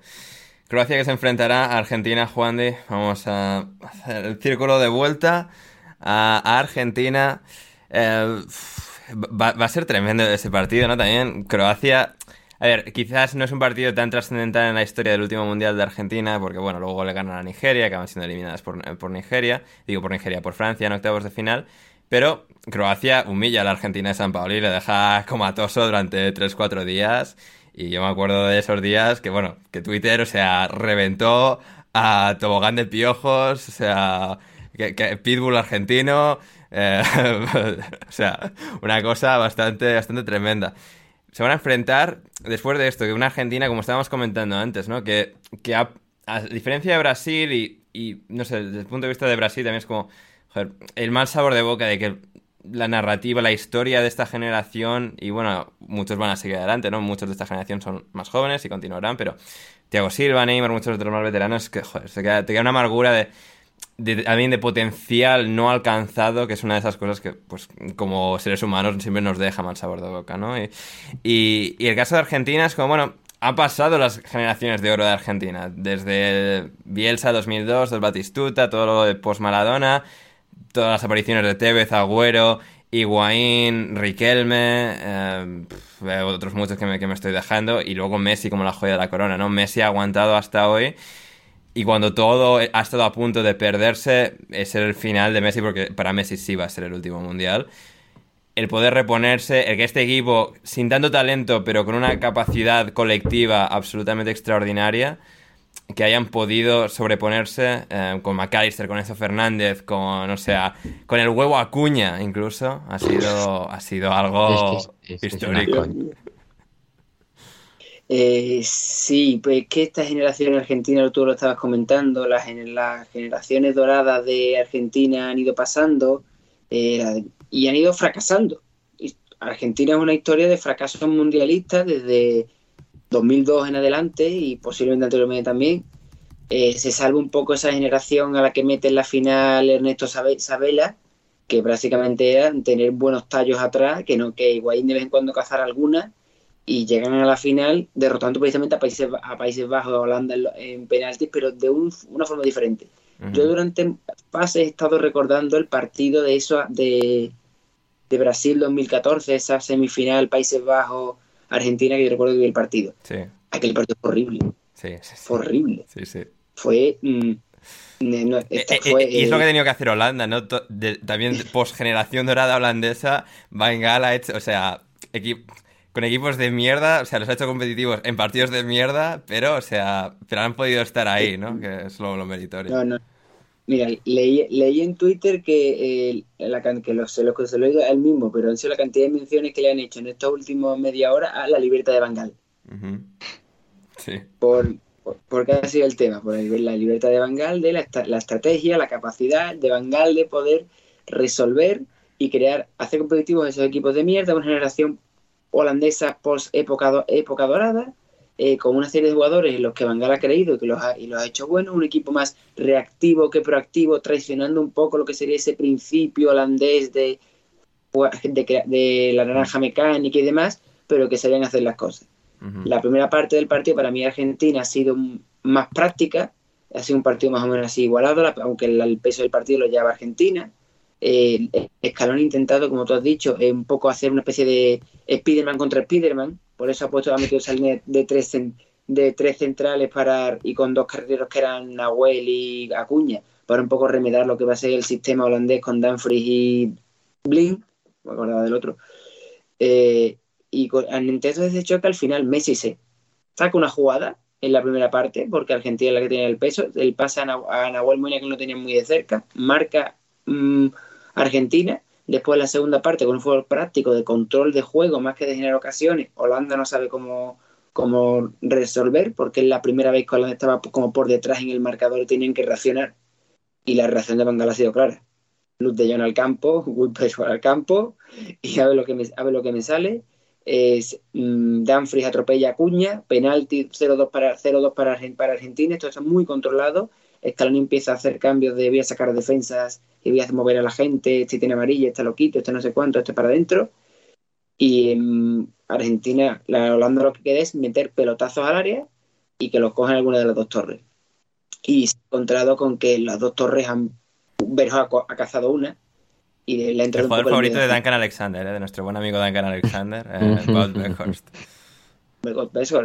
Croacia que se enfrentará a Argentina, Juan de. Vamos a hacer el círculo de vuelta a, Argentina. Eh, va, va a ser tremendo ese partido, ¿no? También Croacia. A ver, quizás no es un partido tan trascendental en la historia del último mundial de Argentina, porque bueno, luego le ganan a Nigeria, acaban siendo eliminadas por, por Nigeria, digo por Nigeria, por Francia en octavos de final, pero Croacia humilla a la Argentina de San Paolo y le deja comatoso durante 3-4 días. Y yo me acuerdo de esos días que, bueno, que Twitter, o sea, reventó a Tobogán de Piojos, o sea, que, que Pitbull argentino, eh, o sea, una cosa bastante, bastante tremenda. Se van a enfrentar, después de esto, que una Argentina, como estábamos comentando antes, ¿no? Que, que ha- a diferencia de Brasil y, y, no sé, desde el punto de vista de Brasil también es como, joder, el mal sabor de boca de que la narrativa, la historia de esta generación, y bueno, muchos van a seguir adelante, ¿no? Muchos de esta generación son más jóvenes y continuarán, pero Thiago Silva, Neymar, muchos otros más veteranos, que, joder, se queda, te queda una amargura de, de, también de potencial no alcanzado, que es una de esas cosas que, pues, como seres humanos siempre nos deja mal sabor de boca, ¿no? Y, y, el caso de Argentina es como, bueno, han pasado las generaciones de oro de Argentina, desde Bielsa 2002, del Batistuta, todo lo de post-Maradona, todas las apariciones de Tevez, Agüero, Higuaín, Riquelme, eh, otros muchos que me, que me estoy dejando, y luego Messi como la joya de la corona, ¿no? Messi ha aguantado hasta hoy, y cuando todo ha estado a punto de perderse, es el final de Messi, porque para Messi sí va a ser el último mundial. El poder reponerse, el que este equipo, sin tanto talento, pero con una capacidad colectiva absolutamente extraordinaria, que hayan podido sobreponerse eh, con McAllister, con Enzo Fernández, con, o sea, con el huevo Acuña incluso, ha sido, ha sido algo Es que es- es- es una histórico. Eh, sí, pues que esta generación argentina, tú lo estabas comentando, las, gener- las generaciones doradas de Argentina han ido pasando eh, y han ido fracasando. Argentina es una historia de fracasos mundialistas desde 2002 en adelante y posiblemente anteriormente también. Eh, se salva un poco esa generación a la que mete en la final Ernesto Sabe- Sabela, que básicamente era tener buenos tallos atrás, que no que Higuaín de vez en cuando cazar alguna y llegan a la final derrotando precisamente a Países, a Países Bajos, a Holanda en penaltis, pero de un- una forma diferente. Yo durante pases he estado recordando el partido de eso de, de Brasil 2014, esa semifinal Países Bajos Argentina que yo recuerdo que vi el partido. Sí, Aquel partido fue horrible, sí, sí. sí. fue horrible. Sí, sí. Fue mm, ne- no, esta Eh, eh, fue, y es lo que ha eh, tenido que hacer Holanda, ¿no? De- también post generación dorada holandesa, Van Gaal ha hecho, o sea, con equipos de mierda, o sea, los ha hecho competitivos en partidos de mierda, pero, o sea, pero han podido estar ahí, ¿no? Que es lo, lo meritorio. No, no. Mira, leí, leí en Twitter que, eh, la, que lo, se, lo, a él mismo, pero han sido la cantidad de menciones que le han hecho en estos últimos media hora a la libertad de Bangal. Sí, Por, por, porque ha sido el tema, por el- la libertad de Bangal, de la, la estrategia, la capacidad de Bangal de poder resolver y crear, hacer competitivos esos equipos de mierda, una generación holandesa post época, do- época dorada, eh, con una serie de jugadores en los que Van Gaal ha creído y que los ha, y los ha hecho buenos, un equipo más reactivo que proactivo, traicionando un poco lo que sería ese principio holandés de, de, de la naranja mecánica y demás, pero que sabían hacer las cosas. La primera parte del partido para mí Argentina ha sido más práctica, ha sido un partido más o menos así igualado, la- aunque el, el peso del partido lo lleva Argentina. eh, Escalón ha intentado, como tú has dicho, eh, un poco hacer una especie de Spider-Man contra Spider-Man, por eso ha puesto, ha metido esa línea de tres, de tres centrales para y con dos carreteros que eran Nahuel y Acuña, para un poco remedar lo que va a ser el sistema holandés con Danfries y Blin, me acordaba del otro. Eh, y con, entonces de hecho que al final Messi se saca una jugada en la primera parte, porque Argentina es la que tiene el peso, él pasa a, Nahuel Molina que no tenía muy de cerca, marca mmm, Argentina, después la segunda parte con un fútbol práctico de control de juego más que de generar ocasiones, Holanda no sabe cómo, cómo resolver, porque es la primera vez que Holanda estaba como por detrás en el marcador y tenían que reaccionar, y la reacción de Bangal ha sido clara. Luz de John al campo, Woodpage al campo, y a ver lo que me, lo que me sale. Es um, Danfries atropella a Cuña, penalti 0-2 para, 0 para, para Argentina, esto está muy controlado, Scaloni empieza a hacer cambios de voy a sacar defensas y voy a mover a la gente, este tiene amarilla, este lo quito, este no sé cuánto, este para adentro, y en Argentina, la Holanda lo que queda es meter pelotazos al área y que los cojan alguna de las dos torres. Y se ha encontrado con que las dos torres han, Berjo ha, ha cazado una, y le el jugador favorito de Duncan Alexander, ¿eh? de nuestro buen amigo Duncan Alexander, eh,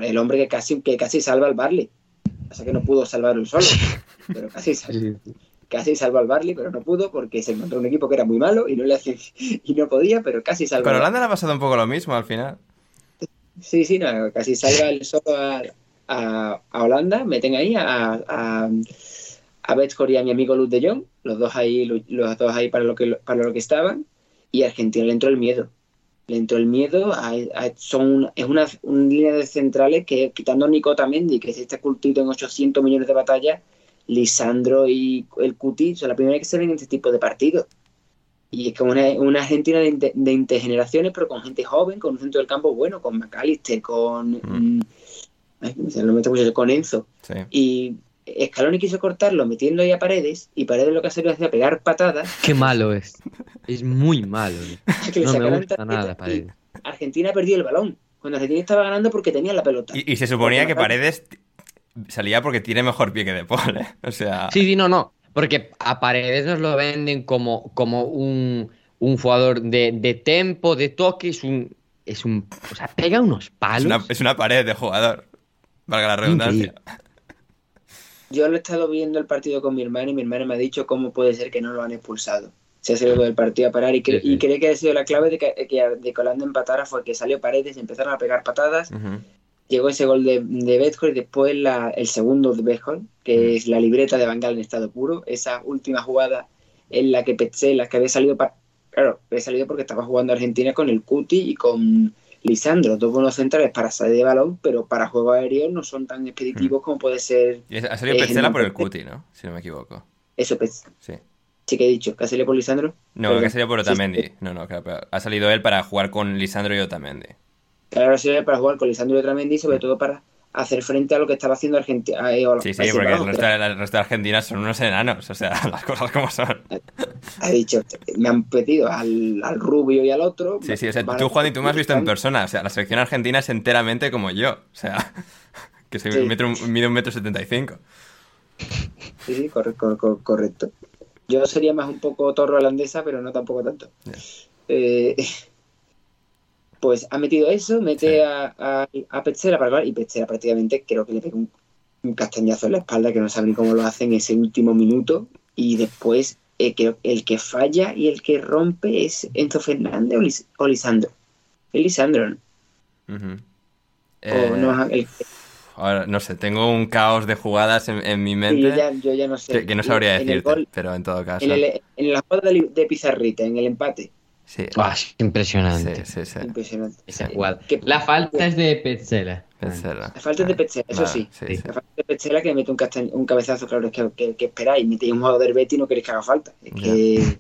el hombre que casi, que casi salva al Barley. O sea que no pudo salvar un solo, pero casi, casi salva al Barley, pero no pudo porque se encontró un equipo que era muy malo y no, le hace, y no podía, pero casi salva. Con Holanda le ha pasado un poco lo mismo al final. Sí, sí, no, casi salva el solo a, a, Holanda, meten ahí a, a a y a mi amigo Luz de Jong, los dos ahí, los dos ahí para lo que, para lo que estaban, y a Argentina le entró el miedo. Le entró el miedo, son, es una, línea de centrales que, quitando a Nico Tamendi, que se está cultito en 800 millones de batallas, Lisandro y el Cuti son la primera vez que se ven en este tipo de partidos. Y es como una, una Argentina de, de, intergeneraciones, pero con gente joven, con un centro del campo bueno, con McAllister, con. Mm. Mm, con Enzo. Y Scaloni quiso cortarlo metiendo ahí a Paredes y Paredes lo que hace es pegar patadas. Qué malo es. Es muy malo. no me gusta nada Paredes. Argentina perdió el balón. Cuando Argentina estaba ganando porque tenía la pelota. Y, se suponía que Paredes salía porque tiene mejor pie que De Paul, ¿eh? O sea... Sí, sí, no, no. Porque a Paredes nos lo venden como, como un, jugador de, de tempo, de toque, es un, es un... O sea, pega unos palos. Es una, pared de jugador, valga la redundancia. Yo lo he estado viendo el partido con mi hermana y mi hermana me ha dicho cómo puede ser que no lo han expulsado. Se ha salido del partido a parar y, cree que ha sido la clave de que, de que Holanda empatara fue que salió Paredes y empezaron a pegar patadas. Llegó ese gol de, de y después el segundo de Betcol, que es la libreta de Bangal en estado puro. Esa última jugada en la que Petzela, que había salido, para, claro, había salido porque estaba jugando Argentina con el Cuti y con Lisandro, dos buenos centrales para salir de balón, pero para juego aéreo no son tan expeditivos mm. como puede ser. Y ha salido eh, por el Cuti, ¿no? Si no me equivoco. Eso, pues. Sí. Sí que he dicho, ¿que ha salido por Lisandro? No, que ha salido por Otamendi. No, no, claro, ha salido él para jugar con Lisandro y Otamendi. Claro, ha salido para jugar con Lisandro y Otamendi, sobre todo para hacer frente a lo que estaba haciendo Argentina. Eh, sí, sí, porque el resto, de, Argentina son unos enanos, o sea, las cosas como son. Ha dicho, me han pedido al, rubio y al otro. Sí, sí, o sea, tú, Juan, y tú me has visto en persona, o sea, la selección argentina es enteramente como yo, o sea, que soy metro, mide un metro setenta y cinco. Sí, sí, correcto. Yo sería más un poco torro holandesa, pero no tampoco tanto. Eh, pues ha metido eso, mete a, a, a para y Petzela prácticamente creo que le pega un, castañazo en la espalda que no sabe ni cómo lo hace en ese último minuto y después eh, el que falla y el que rompe es Enzo Fernández o, Lisandro. Es Lisandro, ¿no? Eh, ahora, no sé, tengo un caos de jugadas en, mi mente yo ya, no sé. que, no sabría decirte, pero en todo caso. En, en la jugada de Pizarrita, en el empate, Sí. impresionante. Sí, sí, Impresionante. La falta es de Petzela. La falta es de Petzela, eso sí. La falta de Petzela que mete un, un cabezazo, claro, es que, que, que esperáis. Metéis un juego de Betty y no queréis que haga falta. Es que,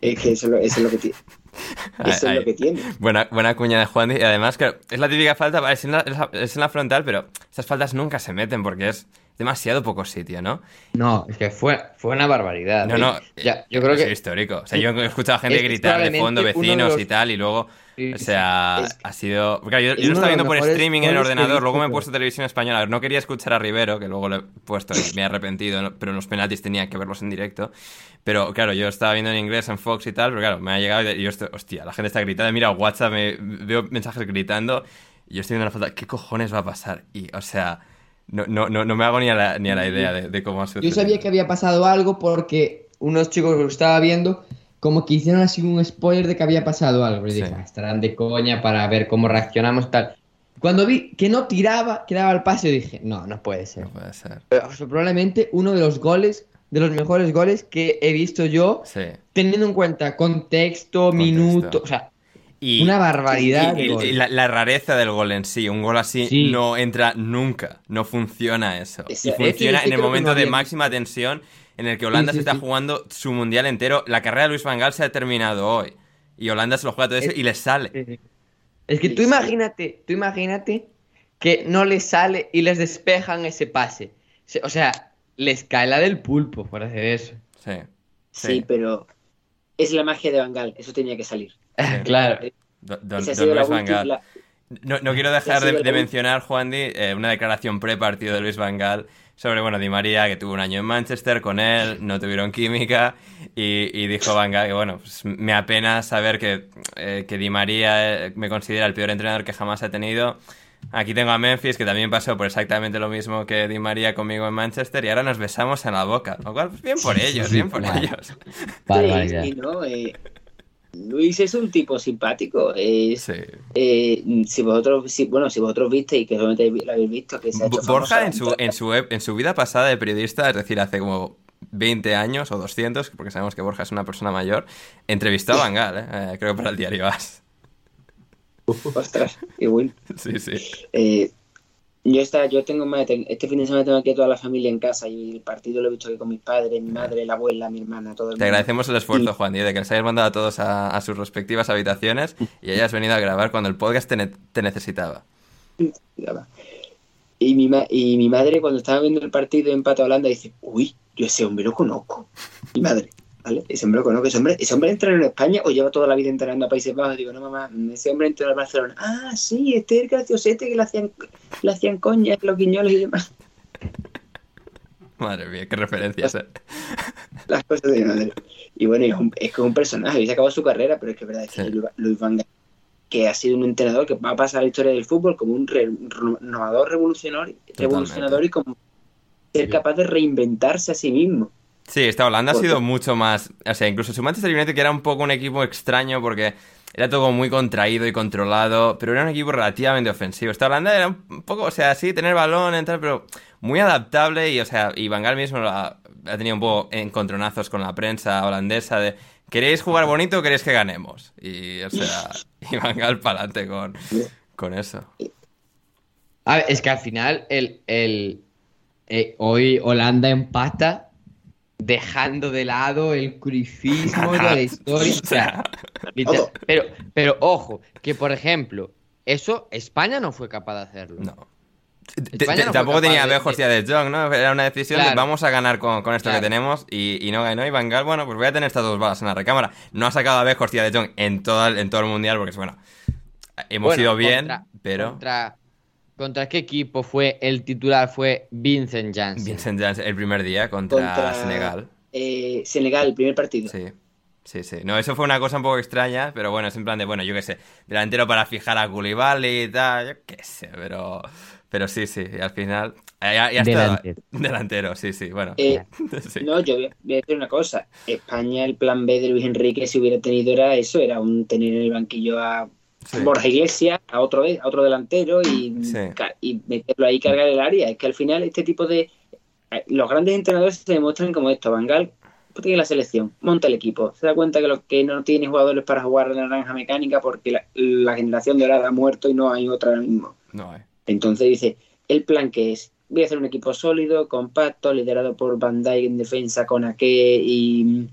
es que eso, eso, es lo que tiene. Eso es lo que tiene. Buena, buena cuña de Juan. Y además, que es la típica falta, es en la, es en la frontal, pero esas faltas nunca se meten porque es demasiado poco sitio, ¿no? No, es que fue, fue una barbaridad. No, no, Ya, yo creo es que histórico. O sea, yo he escuchado a gente es gritar de fondo, uno de vecinos los- y tal, y luego, o sea, Es- ha sido... Claro, yo, yo lo estaba viendo por streaming en el ordenador, luego me he puesto televisión española. A ver, no quería escuchar a Rivero, que luego lo he puesto y me he arrepentido, pero los penaltis tenía que verlos en directo. Pero claro, yo estaba viendo en inglés en Fox y tal, pero claro, me ha llegado y yo estoy, hostia, la gente está gritando, mira WhatsApp, me, veo mensajes gritando, y yo estoy viendo la foto, ¿qué cojones va a pasar? Y, o sea, no, no, no, no me hago ni a la, ni a la idea de, de cómo ha sucedido. Yo sabía que había pasado algo porque unos chicos que lo estaba viendo, como que hicieron así un spoiler de que había pasado algo. Y Sí. dije, "Ah, estarán de coña para ver cómo reaccionamos tal. Cuando vi que no tiraba, que daba el pase, dije, no, no puede ser. No puede ser. Pero, o sea, probablemente uno de los goles, de los mejores goles que he visto yo, Sí. teniendo en cuenta contexto, minuto, o sea, Y, una barbaridad. y- de y- gol. y la, la rareza del gol en sí, un gol así Sí. no entra nunca, no funciona eso. Y funciona en el momento no de máxima tensión en el que Holanda Sí, sí, se está sí. jugando su mundial entero. La carrera de Luis Van Gaal se ha terminado hoy. Y Holanda se lo juega todo eso Es- y le sale. Es que tú imagínate, tú imagínate que no les sale y les despejan ese pase. Se- O sea, les cae la del pulpo por hacer eso. Sí. Sí, pero es la magia de Bangal, eso tenía que salir. Claro. Do- Don, Luis Van última. Gaal. la- No, no quiero dejar Sí, de, sí, mencionar, Juan Di, eh, una declaración pre-partido de Luis Van Gaal sobre, bueno, Di María, que tuvo un año en Manchester con él, no tuvieron química, y, y dijo Van Gaal que, bueno, pues me apena saber que, eh, que Di María eh, me considera el peor entrenador que jamás ha tenido. Aquí tengo a Memphis, que también pasó por exactamente lo mismo que Di María conmigo en Manchester, y ahora nos besamos en la boca. Lo cual, pues bien por ellos, bien por Claro. ellos. Barbaridad. Sí, no, eh, Luis es un tipo simpático. Es, Sí. eh, si vosotros, si, bueno, si vosotros visteis, que solamente lo habéis visto, que se ha hecho Borja famoso en su, en, su, ep- en su vida pasada de periodista, es decir, hace como 20 años o 200, porque sabemos que Borja es una persona mayor, entrevistó a Van Gaal, ¿eh? Eh, creo que para el diario As. Ostras, qué bueno. Sí, sí. Eh, yo, está, yo tengo este fin de semana tengo aquí a toda la familia en casa y el partido lo he visto aquí con mis padres, mi madre, la abuela, mi hermana, todo el Te mundo. agradecemos el esfuerzo, Juan, Di, de que les hayas mandado a todos a, a sus respectivas habitaciones y hayas venido a grabar cuando el podcast te, ne- te necesitaba. Y mi, ma- y mi madre, cuando estaba viendo el partido de empate a Holanda, dice: Uy, yo ese hombre lo conozco. Mi madre, ¿vale? Ese hombre lo conozco. Ese hombre, ese hombre entrenó en España o lleva toda la vida entrenando a Países Bajos. Digo, no, mamá, ese hombre entrenó en Barcelona. Ah, sí, este es el graciosete que le hacían, le hacían coñas, los guiñoles y demás. Madre mía, qué referencias, ¿eh? Las cosas de madre. Y bueno, es, un- es que es un personaje. Y se acabó su carrera, pero es que es verdad, es que Sí. Luis Luis Van Gaal, que ha sido un entrenador que va a pasar a la historia del fútbol como un re- renovador, revolucionario, revolucionador y como ser capaz de reinventarse a sí mismo. Sí, esta Holanda ha sido mucho más. O sea, incluso su Manchester United, que era un poco un equipo extraño porque era todo muy contraído y controlado, pero era un equipo relativamente ofensivo. Esta Holanda era un poco, o sea, sí, tener balón, entrar, pero muy adaptable y, o sea, y Van Gaal mismo ha tenido un poco encontronazos con la prensa holandesa de. ¿Queréis jugar bonito o queréis que ganemos? Y, o sea, y Van Gaal para adelante con, con eso. A ver, es que al final el, el, eh, hoy Holanda empata dejando de lado el cruifismo de la historia. O sea, literal- pero, pero ojo, que por ejemplo, eso España no fue capaz de hacerlo. No. Tampoco tenía de- Bejos ya de Jong, ¿no? Era una decisión de vamos a ganar con, con esto Claro. que tenemos y, y no ganó. Y Van Gaal, bueno, pues voy a tener estas dos balas en la recámara. No ha sacado a ya de Jong en todo, el, en todo el mundial porque, bueno, hemos Bueno, ido bien, contra- pero. Contra, ¿Contra qué equipo fue el titular? Fue Vincent Janssen. Vincent Janssen el primer día contra, Contra- Senegal. Eh, Senegal, el primer partido. Sí. Sí, sí. No, eso fue una cosa un poco extraña, pero bueno, es en plan de, bueno, yo qué sé, delantero para fijar a Koulibaly y tal, yo qué sé, pero. Pero sí, sí, y al final. Ya, ya está- Delantero. Delantero, sí, sí, bueno. Eh, sí. No, yo voy a voy a decir una cosa. España, el plan B de Luis Enrique, si hubiera tenido, era eso, era un tener en el banquillo a Sí. Borja Iglesias, a otro, a otro delantero y, Sí. ca- y meterlo ahí y cargar el área. Es que al final este tipo de... eh, Los grandes entrenadores se demuestran como esto. Bangal tiene la selección, monta el equipo, se da cuenta que, lo, que no tiene jugadores para jugar en la naranja mecánica porque la, la generación dorada ha muerto y no hay otra ahora mismo. No hay. Entonces dice, el plan que es, voy a hacer un equipo sólido, compacto, liderado por Van Dijk en defensa con Ake y,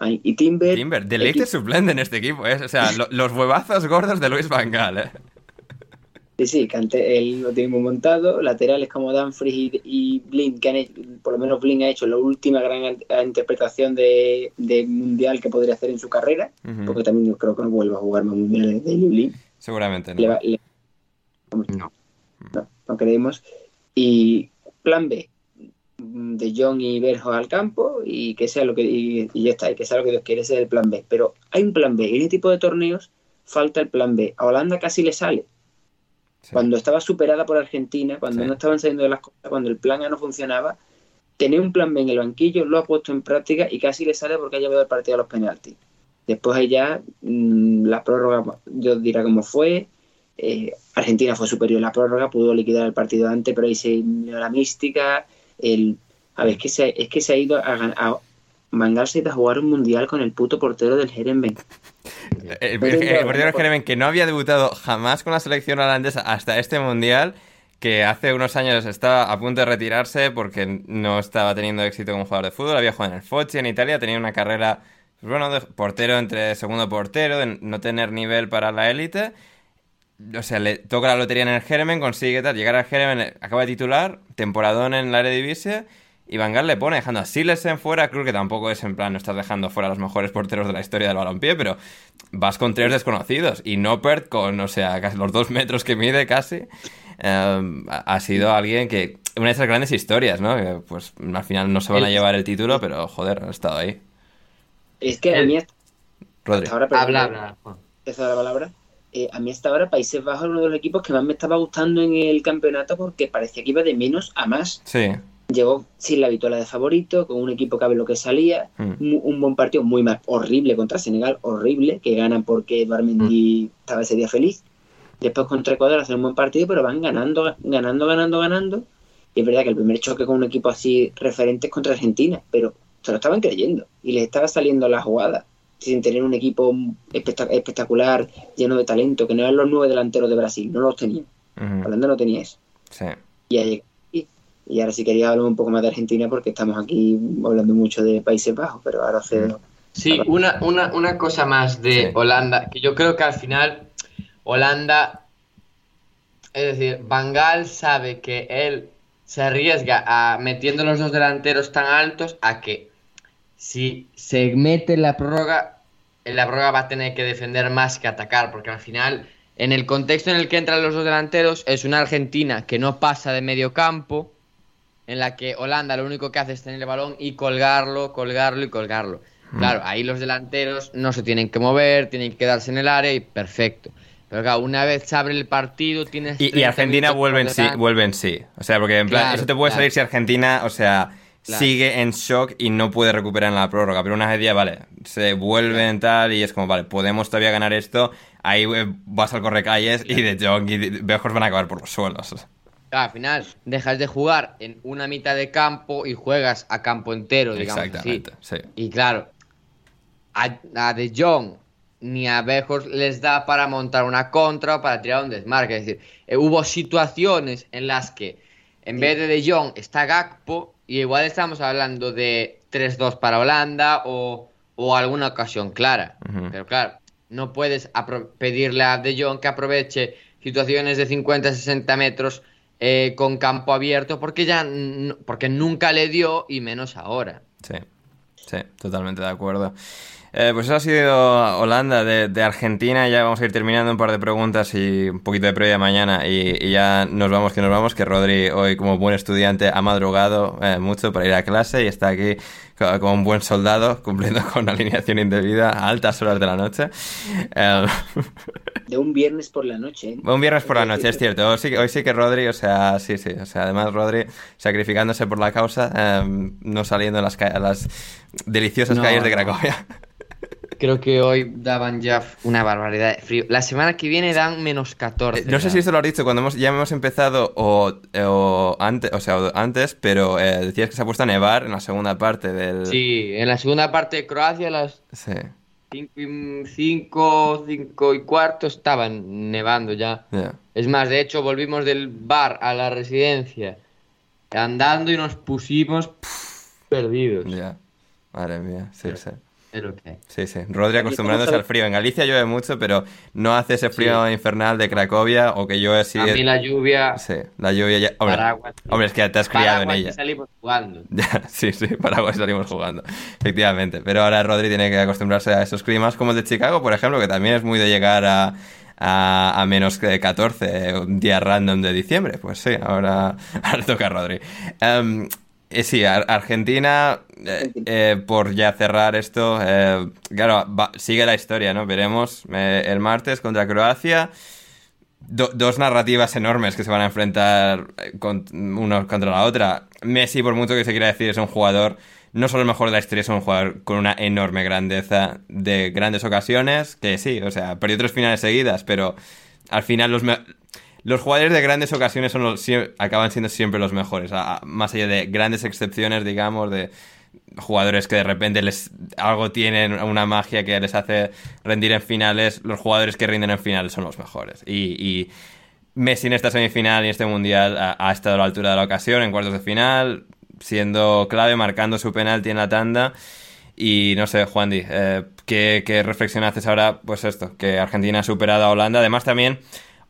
ay, y Timber. Timber, deleite suplente en este equipo, ¿eh? O sea, lo- los huevazos gordos de Luis Van Gaal, ¿eh? Sí, sí, que antes él lo tenemos montado, laterales como Danfries y, y Blin, que han hecho, por lo menos Blin ha hecho la última gran an- interpretación de, de mundial que podría hacer en su carrera, porque también yo creo que no vuelva a jugar más mundiales de Blin. Seguramente Le no. va- le- No. no, no creemos. Y plan B, de John y Berjo al campo y que sea lo que y, y ya está, y que sea lo que Dios quiere, ese es el plan B. Pero hay un plan B, en este tipo de torneos falta el plan B. A Holanda casi le sale. Sí. Cuando estaba superada por Argentina, cuando Sí. no estaban saliendo de las cosas, cuando el plan A no funcionaba, tenía un plan B en el banquillo, lo ha puesto en práctica y casi le sale porque ha llevado el partido a los penaltis. Después ahí ya mm, la prórroga, yo dirá cómo fue. eh, Argentina fue superior en la prórroga, pudo liquidar el partido antes, pero ahí se la mística. El, a ver, es que se, es que se ha ido a, a a jugar un mundial con el puto portero del Herenben. El, portero nada. Jeremy, que no había debutado jamás con la selección holandesa hasta este mundial, que hace unos años estaba a punto de retirarse porque no estaba teniendo éxito como jugador de fútbol, había jugado en el Foggia en Italia, tenía una carrera, pues bueno, de portero entre segundo portero, de no tener nivel para la élite. O sea, le toca la lotería en el Jeremy, consigue tal, llegar al Jeremy, acaba de titular, temporadón en la Eredivisie, y Van Gaal le pone dejando a Silesen fuera, creo que tampoco es en plan no estás dejando fuera a los mejores porteros de la historia del balompié, pero vas con tres desconocidos y Noppert con, o sea, casi los dos metros que mide casi, eh, ha sido alguien que, una de esas grandes historias, ¿no? Que, pues al final no se van a llevar el título, pero joder, han estado ahí. Es que a El- mí Rodri. ahora, Habla, esa la palabra. Eh, a mí hasta ahora Países Bajos es uno de los equipos que más me estaba gustando en el campeonato porque parecía que iba de menos a más. Sí. Llegó sin la vitola de favorito, con un equipo que a lo que salía. Mm. Un, buen partido muy mal, horrible contra Senegal, horrible, que ganan porque Eduard Mendy estaba ese día feliz. Después contra Ecuador hacen un buen partido, pero van ganando, ganando, ganando, ganando. Y es verdad que el primer choque con un equipo así referente es contra Argentina, pero se lo estaban creyendo y les estaba saliendo la jugada sin tener un equipo espectac- espectacular, lleno de talento, que no eran los nueve delanteros de Brasil, no los tenían. Ujú. Holanda no tenía eso. Sí. Y, ahí- y, ahora sí quería hablar un poco más de Argentina porque estamos aquí hablando mucho de Países Bajos, pero ahora cedo. Sí, una, una, una cosa más de Sí. Holanda, que yo creo que al final Holanda, es decir, Van Gaal sabe que él se arriesga a metiendo los dos delanteros tan altos a que si se mete en la prórroga, en la prórroga va a tener que defender más que atacar, porque al final, en el contexto en el que entran los dos delanteros, es una Argentina que no pasa de medio campo, en la que Holanda lo único que hace es tener el balón y colgarlo, colgarlo y colgarlo. Claro, ahí los delanteros no se tienen que mover, tienen que quedarse en el área y perfecto. Pero claro, una vez se abre el partido, tienes. Y, y 30 Argentina vuelve en sí, vuelve en sí. O sea, porque en plan, Claro, eso te puede claro. salir si Argentina, o sea, Claro. sigue en shock y no puede recuperar en la prórroga. Pero una vez vale, se vuelven tal y es como, vale, podemos todavía ganar esto. Ahí eh, vas al correcalles y de Jong y de Bejos van a acabar por los suelos. Claro, al final dejas de jugar en una mitad de campo y juegas a campo entero, digamos así. Exactamente, sí. Y claro, a, a De Jong ni a Bejos les da para montar una contra o para tirar un desmarque. Es decir, eh, hubo situaciones en las que en vez de De Jong está Gakpo y igual estamos hablando de 3-2 para Holanda o, o alguna ocasión clara. Pero claro, no puedes pedirle a De Jong que aproveche situaciones de 50-60 metros eh, con campo abierto porque ya porque nunca le dio y menos ahora. Sí, sí, totalmente de acuerdo. Eh, pues eso ha sido Holanda de, de Argentina. Ya vamos a ir terminando un par de preguntas y un poquito de previa mañana. Y, y ya nos vamos, que nos vamos. Que Rodri, hoy, como buen estudiante, ha madrugado eh, mucho para ir a clase y está aquí co- como un buen soldado, cumpliendo con alineación indebida a altas horas de la noche. Eh, De un viernes por la noche. ¿eh? un viernes por la noche, es cierto. Hoy sí, que- hoy sí que Rodri, o sea, sí, sí. O sea, además Rodri sacrificándose por la causa, eh, no saliendo a las, a las deliciosas No, calles de no. Creo que hoy daban ya una barbaridad de frío. La semana que viene dan menos 14. Eh, No sé si esto lo has dicho cuando hemos, ya hemos empezado o, o antes, o sea, o antes, pero eh, decías que se ha puesto a nevar en la segunda parte del... Sí, en la segunda parte de Croacia, a las Sí, 5 cinco y cuarto estaban nevando ya. Es más, de hecho, volvimos del bar a la residencia andando y nos pusimos pff, perdidos. Ya. Madre mía, sí, sí. Sí, sí. Rodri acostumbrándose al frío. En Galicia llueve mucho, pero no hace ese frío infernal de Cracovia o que llueve así. A mí la lluvia. Sí, la lluvia ya. Hombre, Paraguas. hombre, es que te has criado en Paraguas ella. salimos jugando. Ya, sí, sí, Paraguay salimos jugando, efectivamente. Pero ahora Rodri tiene que acostumbrarse a esos climas como el de Chicago, por ejemplo, que también es muy de llegar a, a, a menos que 14, un día random de diciembre. Pues sí, ahora, ahora toca a Rodri. Em, eh, sí, Ar- Argentina, eh, eh, por ya cerrar esto, eh, claro, va- sigue la historia, ¿no? Veremos el martes contra Croacia. Do- dos narrativas enormes que se van a enfrentar con, uno contra la otra. Messi, por mucho que se quiera decir, es un jugador, no solo el mejor de la historia, es un jugador con una enorme grandeza de grandes ocasiones, que sí, o sea, perdió tres finales seguidas, pero al final los, los jugadores de grandes ocasiones son los, acaban siendo siempre los mejores, más allá de grandes excepciones, digamos, de jugadores que de repente les algo tienen una magia que les hace rendir en finales los jugadores que rinden en finales son los mejores. Y, Messi en esta semifinal y este mundial ha, ha estado a la altura de la ocasión en cuartos de final siendo clave marcando su penalti en la tanda. Y no sé Juan Di eh, ¿qué, qué reflexión haces ahora pues esto que Argentina ha superado a Holanda. Además también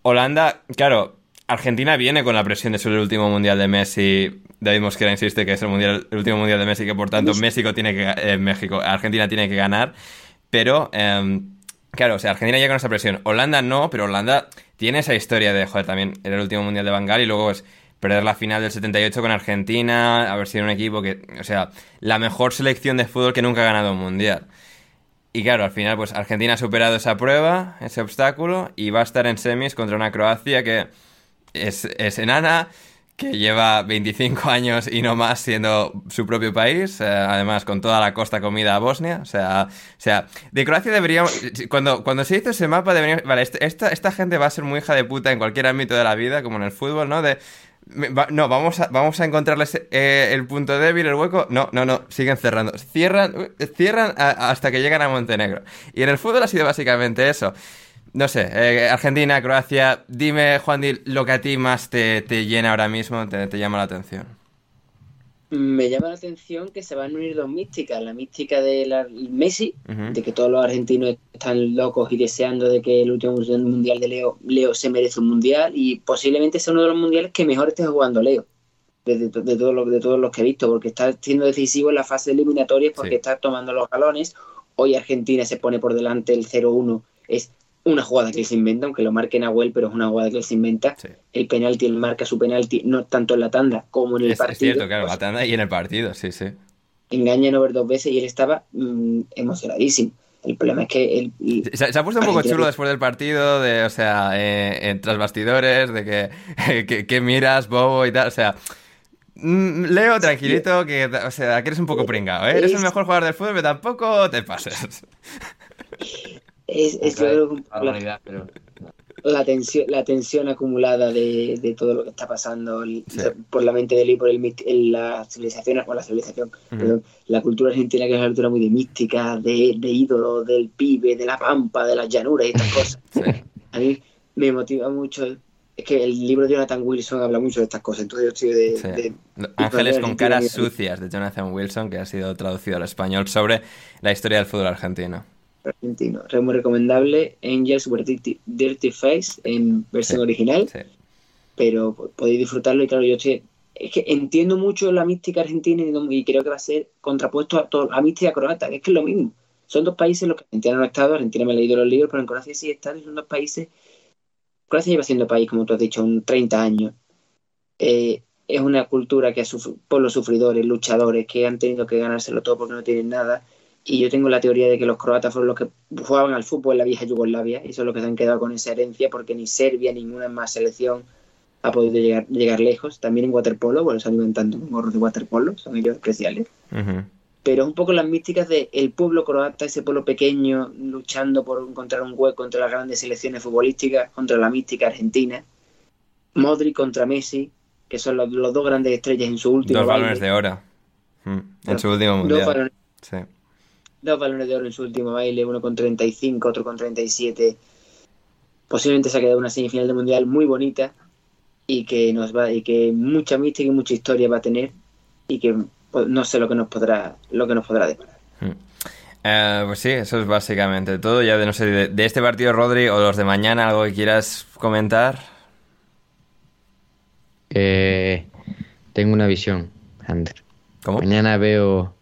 Holanda claro Argentina viene con la presión de ser el último mundial de Messi. David Mosquera insiste que es el, mundial, el último mundial de Messi, que por tanto México tiene que, eh, México, Argentina tiene que ganar. Pero, eh, claro, o sea, Argentina llega con esa presión. Holanda no, pero Holanda tiene esa historia de, joder, también era el último mundial de Bangal y luego es perder la final del 78 con Argentina, haber sido un equipo que, o sea, la mejor selección de fútbol que nunca ha ganado un mundial. Y claro, al final, pues Argentina ha superado esa prueba, ese obstáculo, y va a estar en semis contra una Croacia que es, es enana, que lleva 25 años y no más siendo su propio país, eh, además con toda la costa comida a Bosnia. O sea, o sea de Croacia deberíamos. Cuando, cuando se hizo ese mapa, deberíamos. Vale, este- esta, esta gente va a ser muy hija de puta en cualquier ámbito de la vida, como en el fútbol, ¿no? Va- no, vamos a, vamos a encontrarles eh, el punto débil, el hueco. No, no, no, siguen cerrando. Cierran, cierran hasta que llegan a Montenegro. Y en el fútbol ha sido básicamente eso. No sé, eh, Argentina, Croacia, dime, Juan, Di, lo que a ti más te, te llena ahora mismo, te, te llama la atención. Me llama la atención que se van a unir dos místicas, la mística de la- Messi, de que todos los argentinos están locos y deseando de que el último mundial de Leo, Leo se merece un mundial y posiblemente sea uno de los mundiales que mejor esté jugando Leo, de, de, de todos los, de todos los que he visto, porque está siendo decisivo en la fase eliminatoria porque Sí. está tomando los galones. Hoy Argentina se pone por delante el 0-1, es una jugada que se inventa, aunque lo marque Nahuel, pero es una jugada que se inventa. Sí. El penalti, él marca su penalti, no tanto en la tanda como en el Es, es partido. cierto, claro, Pues, la tanda y en el partido, sí, sí. engaña en over dos veces y él estaba mm, emocionadísimo. El problema es que él, y- Se, se ha puesto un poco chulo después del partido, de, o sea, eh, en tras bastidores, de que, que, que miras, bobo y tal, o sea... mm, Leo, tranquilito, que, o sea, que eres un poco pringado, ¿eh? Eres el mejor jugador del fútbol, pero tampoco te pases. es, yo creo la pero tensión, la tensión acumulada de, de todo lo que está pasando el- Sí. por la mente de él y por el, la civilización, o la civilización, perdón, la cultura argentina que es una cultura muy de mística, de, de ídolo, del pibe, de la pampa, de las llanuras y estas cosas. Sí. A mí me motiva mucho. Es que el libro de Jonathan Wilson habla mucho de estas cosas, entonces yo estoy de, Sí. de- Ángeles con caras sucias de Jonathan Wilson, que ha sido traducido al español sobre la historia del fútbol argentino. Argentino. Es muy recomendable. Angels with Dirty, Dirty Face en versión Sí. original, Sí. pero po- podéis disfrutarlo. Y claro, yo estoy, es que entiendo mucho la mística argentina y, creo que va a ser contrapuesto a, todo, a mística croata, que es que es lo mismo. Son dos países en los que Argentina no ha estado, Argentina me ha leído los libros, pero en Croacia sí está, y son dos países. Croacia lleva siendo país, como tú has dicho, un 30 años. Eh, es una cultura que ha sufrido, pueblos sufridores, luchadores, que han tenido que ganárselo todo porque no tienen nada. Y yo tengo la teoría de que los croatas fueron los que jugaban al fútbol en la vieja Yugoslavia, y son los que se han quedado con esa herencia, porque ni Serbia, ninguna más selección ha podido llegar, llegar lejos. También en waterpolo, bueno, se han inventando un gorro de waterpolo, son ellos especiales. Pero es un poco las místicas del el pueblo croata, ese pueblo pequeño, luchando por encontrar un hueco entre las grandes selecciones futbolísticas, contra la mística argentina. Modric contra Messi, que son los, los dos grandes estrellas en su último Dos balones de oro. Mm, En su último mundial. Sí. Dos balones de oro en su último baile, uno con 35, otro con 37. Posiblemente se ha quedado una semifinal de mundial muy bonita y que nos va y que mucha mística y mucha historia va a tener y que pues, no sé lo que nos podrá lo que nos podrá deparar. Eh, pues sí, eso es básicamente todo. Ya de, no sé, de, de este partido, Rodri, o los de mañana, algo que quieras comentar. Eh, tengo una visión, Ander. ¿Cómo? Mañana veo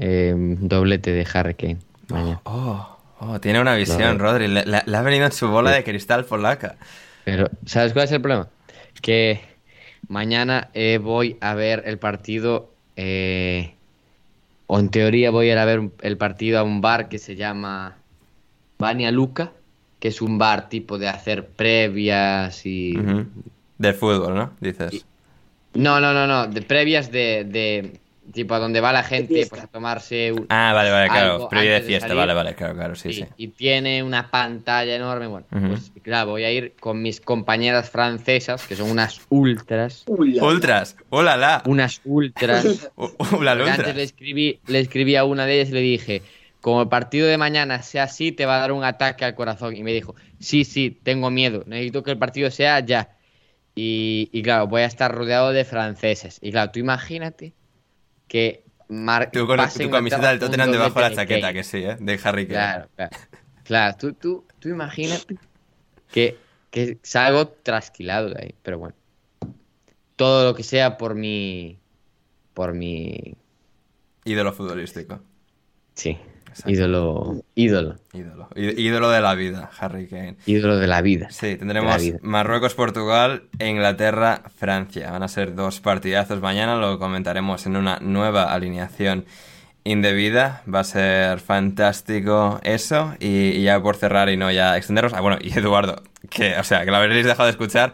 eh, un doblete de Harry Kane. Mañana. Oh, oh, tiene una visión, Claro. Rodri. Le, le- le ha venido en su bola de cristal polaca. Pero, ¿sabes cuál es el problema? Que mañana eh, voy a ver el partido, eh, o en teoría voy a ir a ver el partido a un bar que se llama Bania Luca, que es un bar tipo de hacer previas y... Del fútbol, ¿no? Dices. No, no, no, no, de previas de, de tipo a donde va la gente pues, a tomarse un- Ah, vale, vale, claro. Previa de de fiesta, salir. vale, vale, claro, claro, sí, y, sí. y tiene una pantalla enorme. Bueno, Ujú. pues claro, voy a ir con mis compañeras francesas, que son unas ultras. Ultras, hola la. Unas ultras. Hola antes le escribí, le escribí a una de ellas y le dije, como el partido de mañana sea así, te va a dar un ataque al corazón. Y me dijo, sí, sí, tengo miedo, necesito que el partido sea ya. Y, y claro, voy a estar rodeado de franceses. Y claro, tú imagínate que Mar Tú con pase tu camiseta del Tottenham debajo de la chaqueta, Kane. que sí, ¿eh? De Harry Kane. Claro, claro. Claro, tú, tú, tú imagínate que, que salgo trasquilado de ahí, pero bueno. Todo lo que sea por mi. Por mi. Ídolo futbolístico. Sí. Ídolo. Ídolo. Ídolo. Ídolo de la vida, Harry Kane. Ídolo de la vida. Sí, tendremos vida. Marruecos, Portugal e Inglaterra, Francia. Van a ser dos partidazos mañana, lo comentaremos en una nueva alineación indebida. Va a ser fantástico eso. Y, y ya por cerrar y no ya extendernos. Ah, bueno, y Eduardo, que, o sea, que lo habréis dejado de escuchar.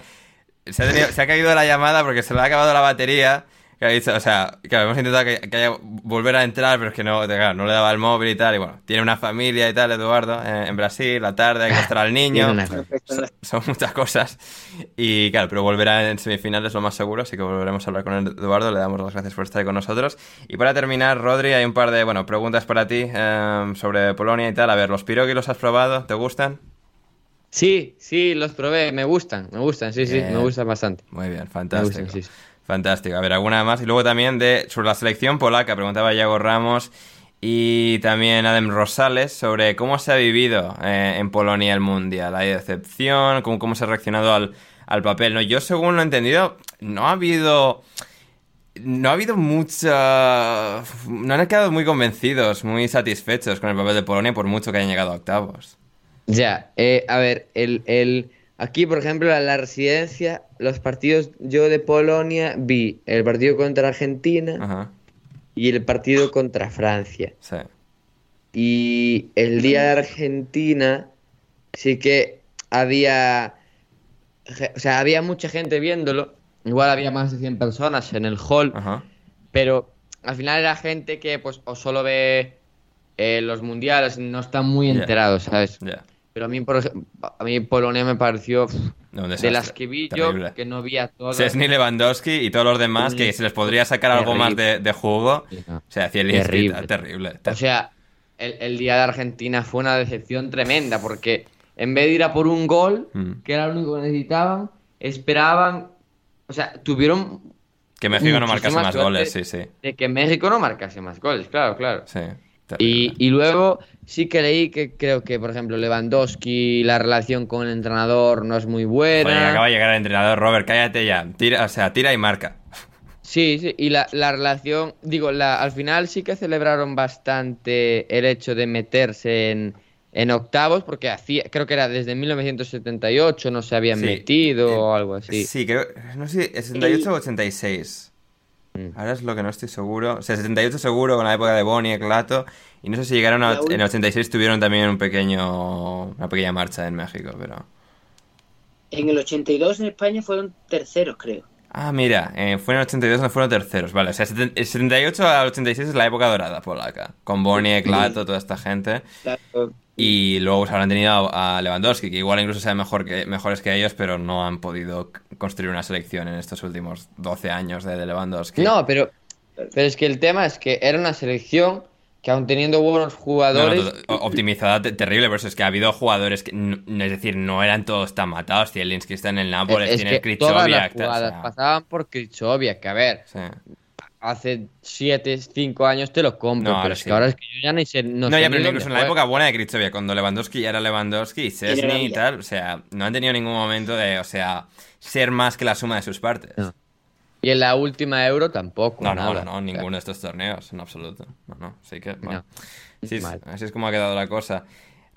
Se ha, tenido- se ha caído la llamada porque se le ha acabado la batería. Que o sea, que hemos intentado que, que haya- volver a entrar, pero es que no, claro, no le daba el móvil y tal. Y bueno, tiene una familia y tal, Eduardo, eh, en Brasil, la tarde, hay que mostrar al niño. Son, son muchas cosas. Y claro, pero volverá en semifinales lo más seguro, así que volveremos a hablar con Eduardo. Le damos las gracias por estar ahí con nosotros. Y para terminar, Rodri, hay un par de bueno, preguntas para ti eh, sobre Polonia y tal. A ver, ¿los piroguis los has probado? ¿Te gustan? Sí, sí, los probé, me gustan, me gustan, sí, sí, me gustan bastante. Muy bien, Me fantástico. gustan, sí, sí. Fantástico. A ver, alguna más. Y luego también de sobre la selección polaca, preguntaba Iago Ramos y también Adem Rosales sobre cómo se ha vivido eh, en Polonia el Mundial. ¿Hay decepción? ¿Cómo, cómo se ha reaccionado al, al papel? No, yo según lo he entendido, no ha habido... No ha habido mucha... No han quedado muy convencidos, muy satisfechos con el papel de Polonia por mucho que hayan llegado a octavos. Ya, eh, a ver, el, el, aquí por ejemplo la, la residencia, los partidos, yo de Polonia vi el partido contra Argentina Ajá, y el partido contra Francia. sí. Y el día de Argentina sí que había, o sea, había mucha gente viéndolo, igual había más de 100 personas en el hall, Ajá. pero al final era gente que pues o solo ve eh, los mundiales, no está muy Ya. enterados, ¿sabes? Ya. Pero a mí, por ejemplo, a mí Polonia me pareció No, de las que vi Terrible. yo, que no vi a. Chesney, Lewandowski y todos los demás que se les podría sacar algo más de, de jugo. Sí, no. O sea, Terrible. terrible. O sea, el, el día de Argentina fue una decepción tremenda porque en vez de ir a por un gol, Mm. que era lo único que necesitaban, esperaban, o sea, tuvieron que México no marcase más goles, sí, sí. de que México no marcase más goles, claro, claro. sí Y, y luego sí que leí que creo que, por ejemplo, Lewandowski, la relación con el entrenador no es muy buena. Acaba de llegar el entrenador, Robert, cállate ya. Tira, o sea, tira y marca. Sí, sí, y la, la relación, digo, la, al final sí que celebraron bastante el hecho de meterse en, en octavos, porque hacía, creo que era desde 1978 no se habían Sí. metido Eh, o algo así. Sí, creo. No sé, 68 o 86. Mm. Ahora es lo que no estoy seguro. O sea, 78 seguro con la época de Bonnie y Clato. Y no sé si llegaron a. En 86 tuvieron también un pequeño. Una pequeña marcha en México, pero. En el 82 en España fueron terceros, creo. Ah, mira, eh, fue en el 82 donde fueron terceros, vale. O sea, seten- el 78 al 86 es la época dorada polaca. Con Bonnie, Clato, toda esta gente. Y luego pues, habrán tenido a, Lewandowski, que igual incluso sean mejor que, mejores que ellos, pero no han podido construir una selección en estos últimos 12 años de, de Lewandowski. No, pero, pero es que el tema es que era una selección que aun teniendo buenos No, no, jugadores... to- o- optimizada te- terrible, pero eso es que ha habido jugadores que, no- es decir, no eran todos tan matados. Zielinski está en el Nápoles, es tiene que el todas las tal, o jugadas sea, pasaban por Krychowiak, que a ver, sí. hace 7, 5 años te lo compro, No, pero ahora es sí. que ahora es que yo ya ni sé. No, No, sé ya, pero incluso en la época buena de Krichovia, cuando Lewandowski ya era Lewandowski, Sesni y tal, o sea, no han tenido ningún momento de, o sea, ser más que la suma de sus partes. Y en la última Euro tampoco. No, no, nada. no, no, ninguno de estos torneos, en absoluto. No, no, así que, bueno. No. Sí, Mal. así es como ha quedado la cosa.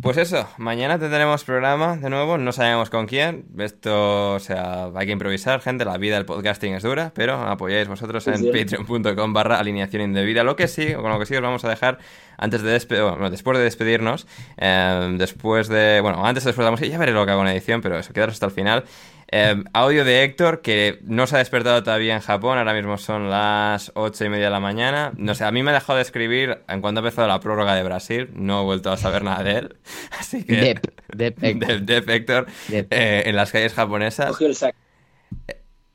Pues eso, mañana tendremos programa de nuevo, no sabemos con quién. Esto, o sea, hay que improvisar, gente. La vida del podcasting es dura, pero apoyáis vosotros en Sí. patreon.com barra alineación indebida. Lo que sí, o con lo que sí os vamos a dejar antes de despe- bueno, después de despedirnos, eh, después de, bueno, antes después de la música, ya veré lo que hago en edición, pero eso, quedaros hasta el final. Eh, audio de Héctor, que no se ha despertado todavía en Japón, ahora mismo son las ocho y media de la mañana. No sé, a mí me ha dejado de escribir en cuanto ha empezado la prórroga de Brasil, no he vuelto a saber nada de él. Así que... Dep, Dep, Héctor. Dep, Dep, Héctor, Dep. eh, en las calles japonesas. Cogió el saco.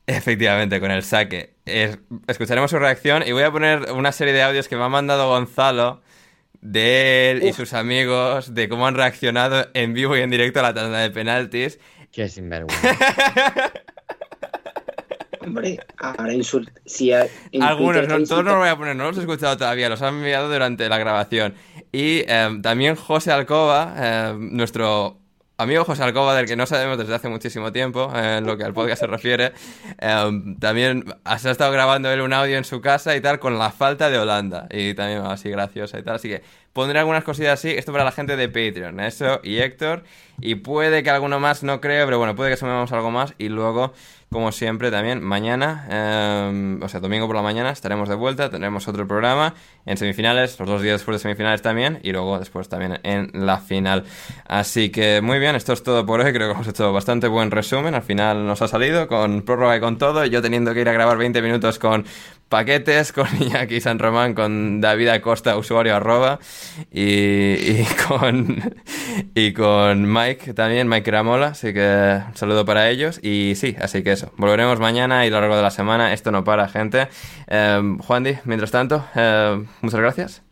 Efectivamente, con el saque. Es- escucharemos su reacción y voy a poner una serie de audios que me ha mandado Gonzalo de él y sus amigos, de cómo han reaccionado en vivo y en directo a la tanda de penaltis. Qué sinvergüenza. Hombre, ahora insult... Si Algunos, no, todos no los voy a poner, no los he escuchado todavía, los han enviado durante la grabación. Y eh, también José Alcoba, eh, nuestro amigo José Alcoba, del que no sabemos desde hace muchísimo tiempo, eh, en lo que al podcast se refiere, eh, también se ha estado grabando él un audio en su casa y tal con la falta de Holanda. Y también así graciosa y tal. Así que pondré algunas cosillas así. Esto para la gente de Patreon, eso y Héctor. Y puede que alguno más, no creo, pero bueno, puede que sumemos algo más. Y luego, como siempre, también mañana, eh, o sea, domingo por la mañana, estaremos de vuelta. Tendremos otro programa en semifinales, los dos días después de semifinales también. Y luego después también en la final. Así que muy bien, esto es todo por hoy. Creo que hemos hecho bastante buen resumen. Al final nos ha salido con prórroga y con todo. Yo teniendo que ir a grabar 20 minutos con paquetes, con Iñaki San Román, con David Acosta, usuario arroba, y, y con y con Mike también, Mike Ramola, así que un saludo para ellos. Y sí, así que eso, volveremos mañana y a lo largo de la semana. Esto no para, gente. Eh, Juan Di, mientras tanto, eh, muchas gracias.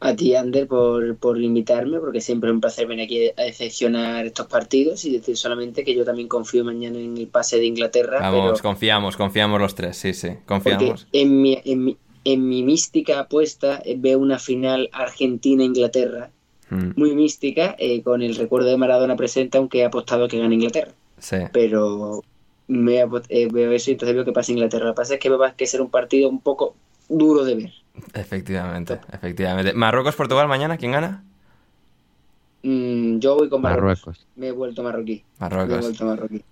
A ti, Ander, por, por invitarme, porque siempre es un placer venir aquí a decepcionar estos partidos y decir solamente que yo también confío mañana en el pase de Inglaterra. Vamos, pero confiamos, confiamos los tres, sí, sí, porque confiamos. en mi, en, mi, en mi mística apuesta eh, veo una final Argentina-Inglaterra Mm, muy mística, eh, con el recuerdo de Maradona presente, aunque he apostado que gane Inglaterra. sí. Pero me eh, veo eso y entonces veo que pasa Inglaterra. Lo que pasa es que va a ser un partido un poco duro de ver. Efectivamente, efectivamente. Marruecos-Portugal mañana, ¿quién gana? Mm, yo voy con Marruecos. Marruecos. Me he vuelto marroquí. Me he Marruecos. vuelto marroquí.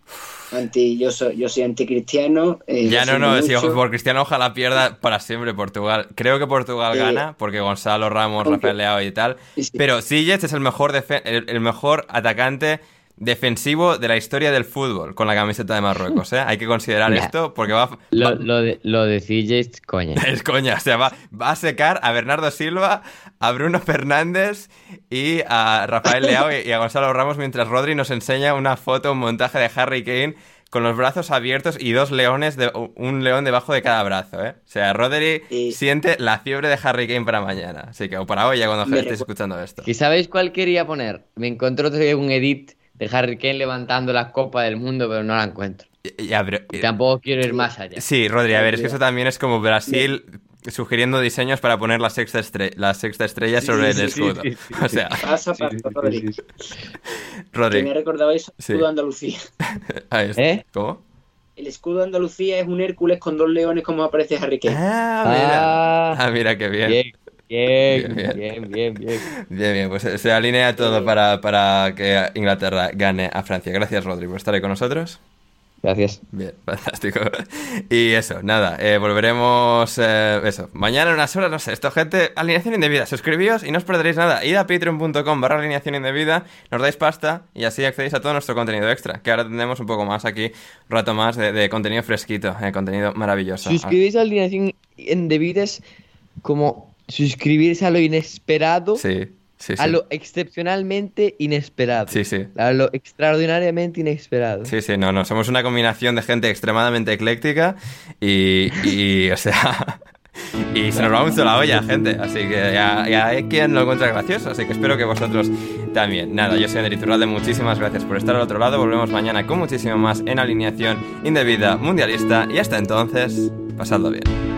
Anti, yo soy, yo soy anticristiano. eh, Ya no, no, si mucho. por Cristiano ojalá pierda para siempre Portugal. Creo que Portugal Eh, gana porque Gonzalo Ramos, aunque- Rafael Leao y tal. Sí, sí. Pero Sillets es el mejor, el, el mejor atacante defensivo de la historia del fútbol con la camiseta de Marruecos. ¿eh? Hay que considerar esto porque va, Lo, va- lo de, lo de CJ es coña. es coña, o sea, va, va a secar a Bernardo Silva, a Bruno Fernández y a Rafael Leao y, y a Gonzalo Ramos mientras Rodri nos enseña una foto, un montaje de Harry Kane con los brazos abiertos y dos leones, de, un león debajo de cada brazo, ¿eh? O sea, Rodri Y- siente la fiebre de Harry Kane para mañana. Así que, o para hoy, ya cuando estéis recu- escuchando esto. ¿Y sabéis cuál quería poner? Me encontré otro día un edit de Harry Kane levantando la Copa del Mundo, pero no la encuentro. Y- Ya, pero- Y tampoco quiero ir más allá. Sí, Rodri, a ver, es que eso también es como Brasil sugiriendo diseños para poner la sexta, estre- la sexta estrella sobre el escudo. O sea, Pasa, pasa, Rodri. Que me Rodri. recordado eso, Sí. escudo de Andalucía. ahí está. ¿Eh? ¿Cómo? El escudo de Andalucía es un Hércules con dos leones como aparece Harry Kane. Ah, mira. Ah, Ah, mira qué bien. bien, bien, Bien, bien, bien, bien. Bien, bien, pues se- alinea todo para, para que Inglaterra gane a Francia. Gracias, Rodri, por estar ahí con nosotros. Gracias. Bien, fantástico. Y eso, nada, eh, volveremos, eh, eso, mañana en unas horas, no sé, esto, gente, alineación indebida, suscribíos y no os perderéis nada. Id a patreon.com barra alineación indebida, nos dais pasta y así accedéis a todo nuestro contenido extra, que ahora tendremos un poco más aquí, un rato más de, de contenido fresquito, eh, contenido maravilloso. Suscribirse a alineación indebida es como suscribirse a lo inesperado, Sí, sí, sí. a lo excepcionalmente inesperado, Sí, sí. a lo extraordinariamente inesperado. Sí, sí, no, no, somos una combinación de gente extremadamente ecléctica y, y o sea, y se nos va mucho la olla, gente, así que ya, ya hay quien lo encuentra gracioso, así que espero que vosotros también. Nada, yo soy Ander Iturralde, muchísimas gracias por estar al otro lado, volvemos mañana con muchísimo más en alineación indebida mundialista y hasta entonces, pasadlo bien.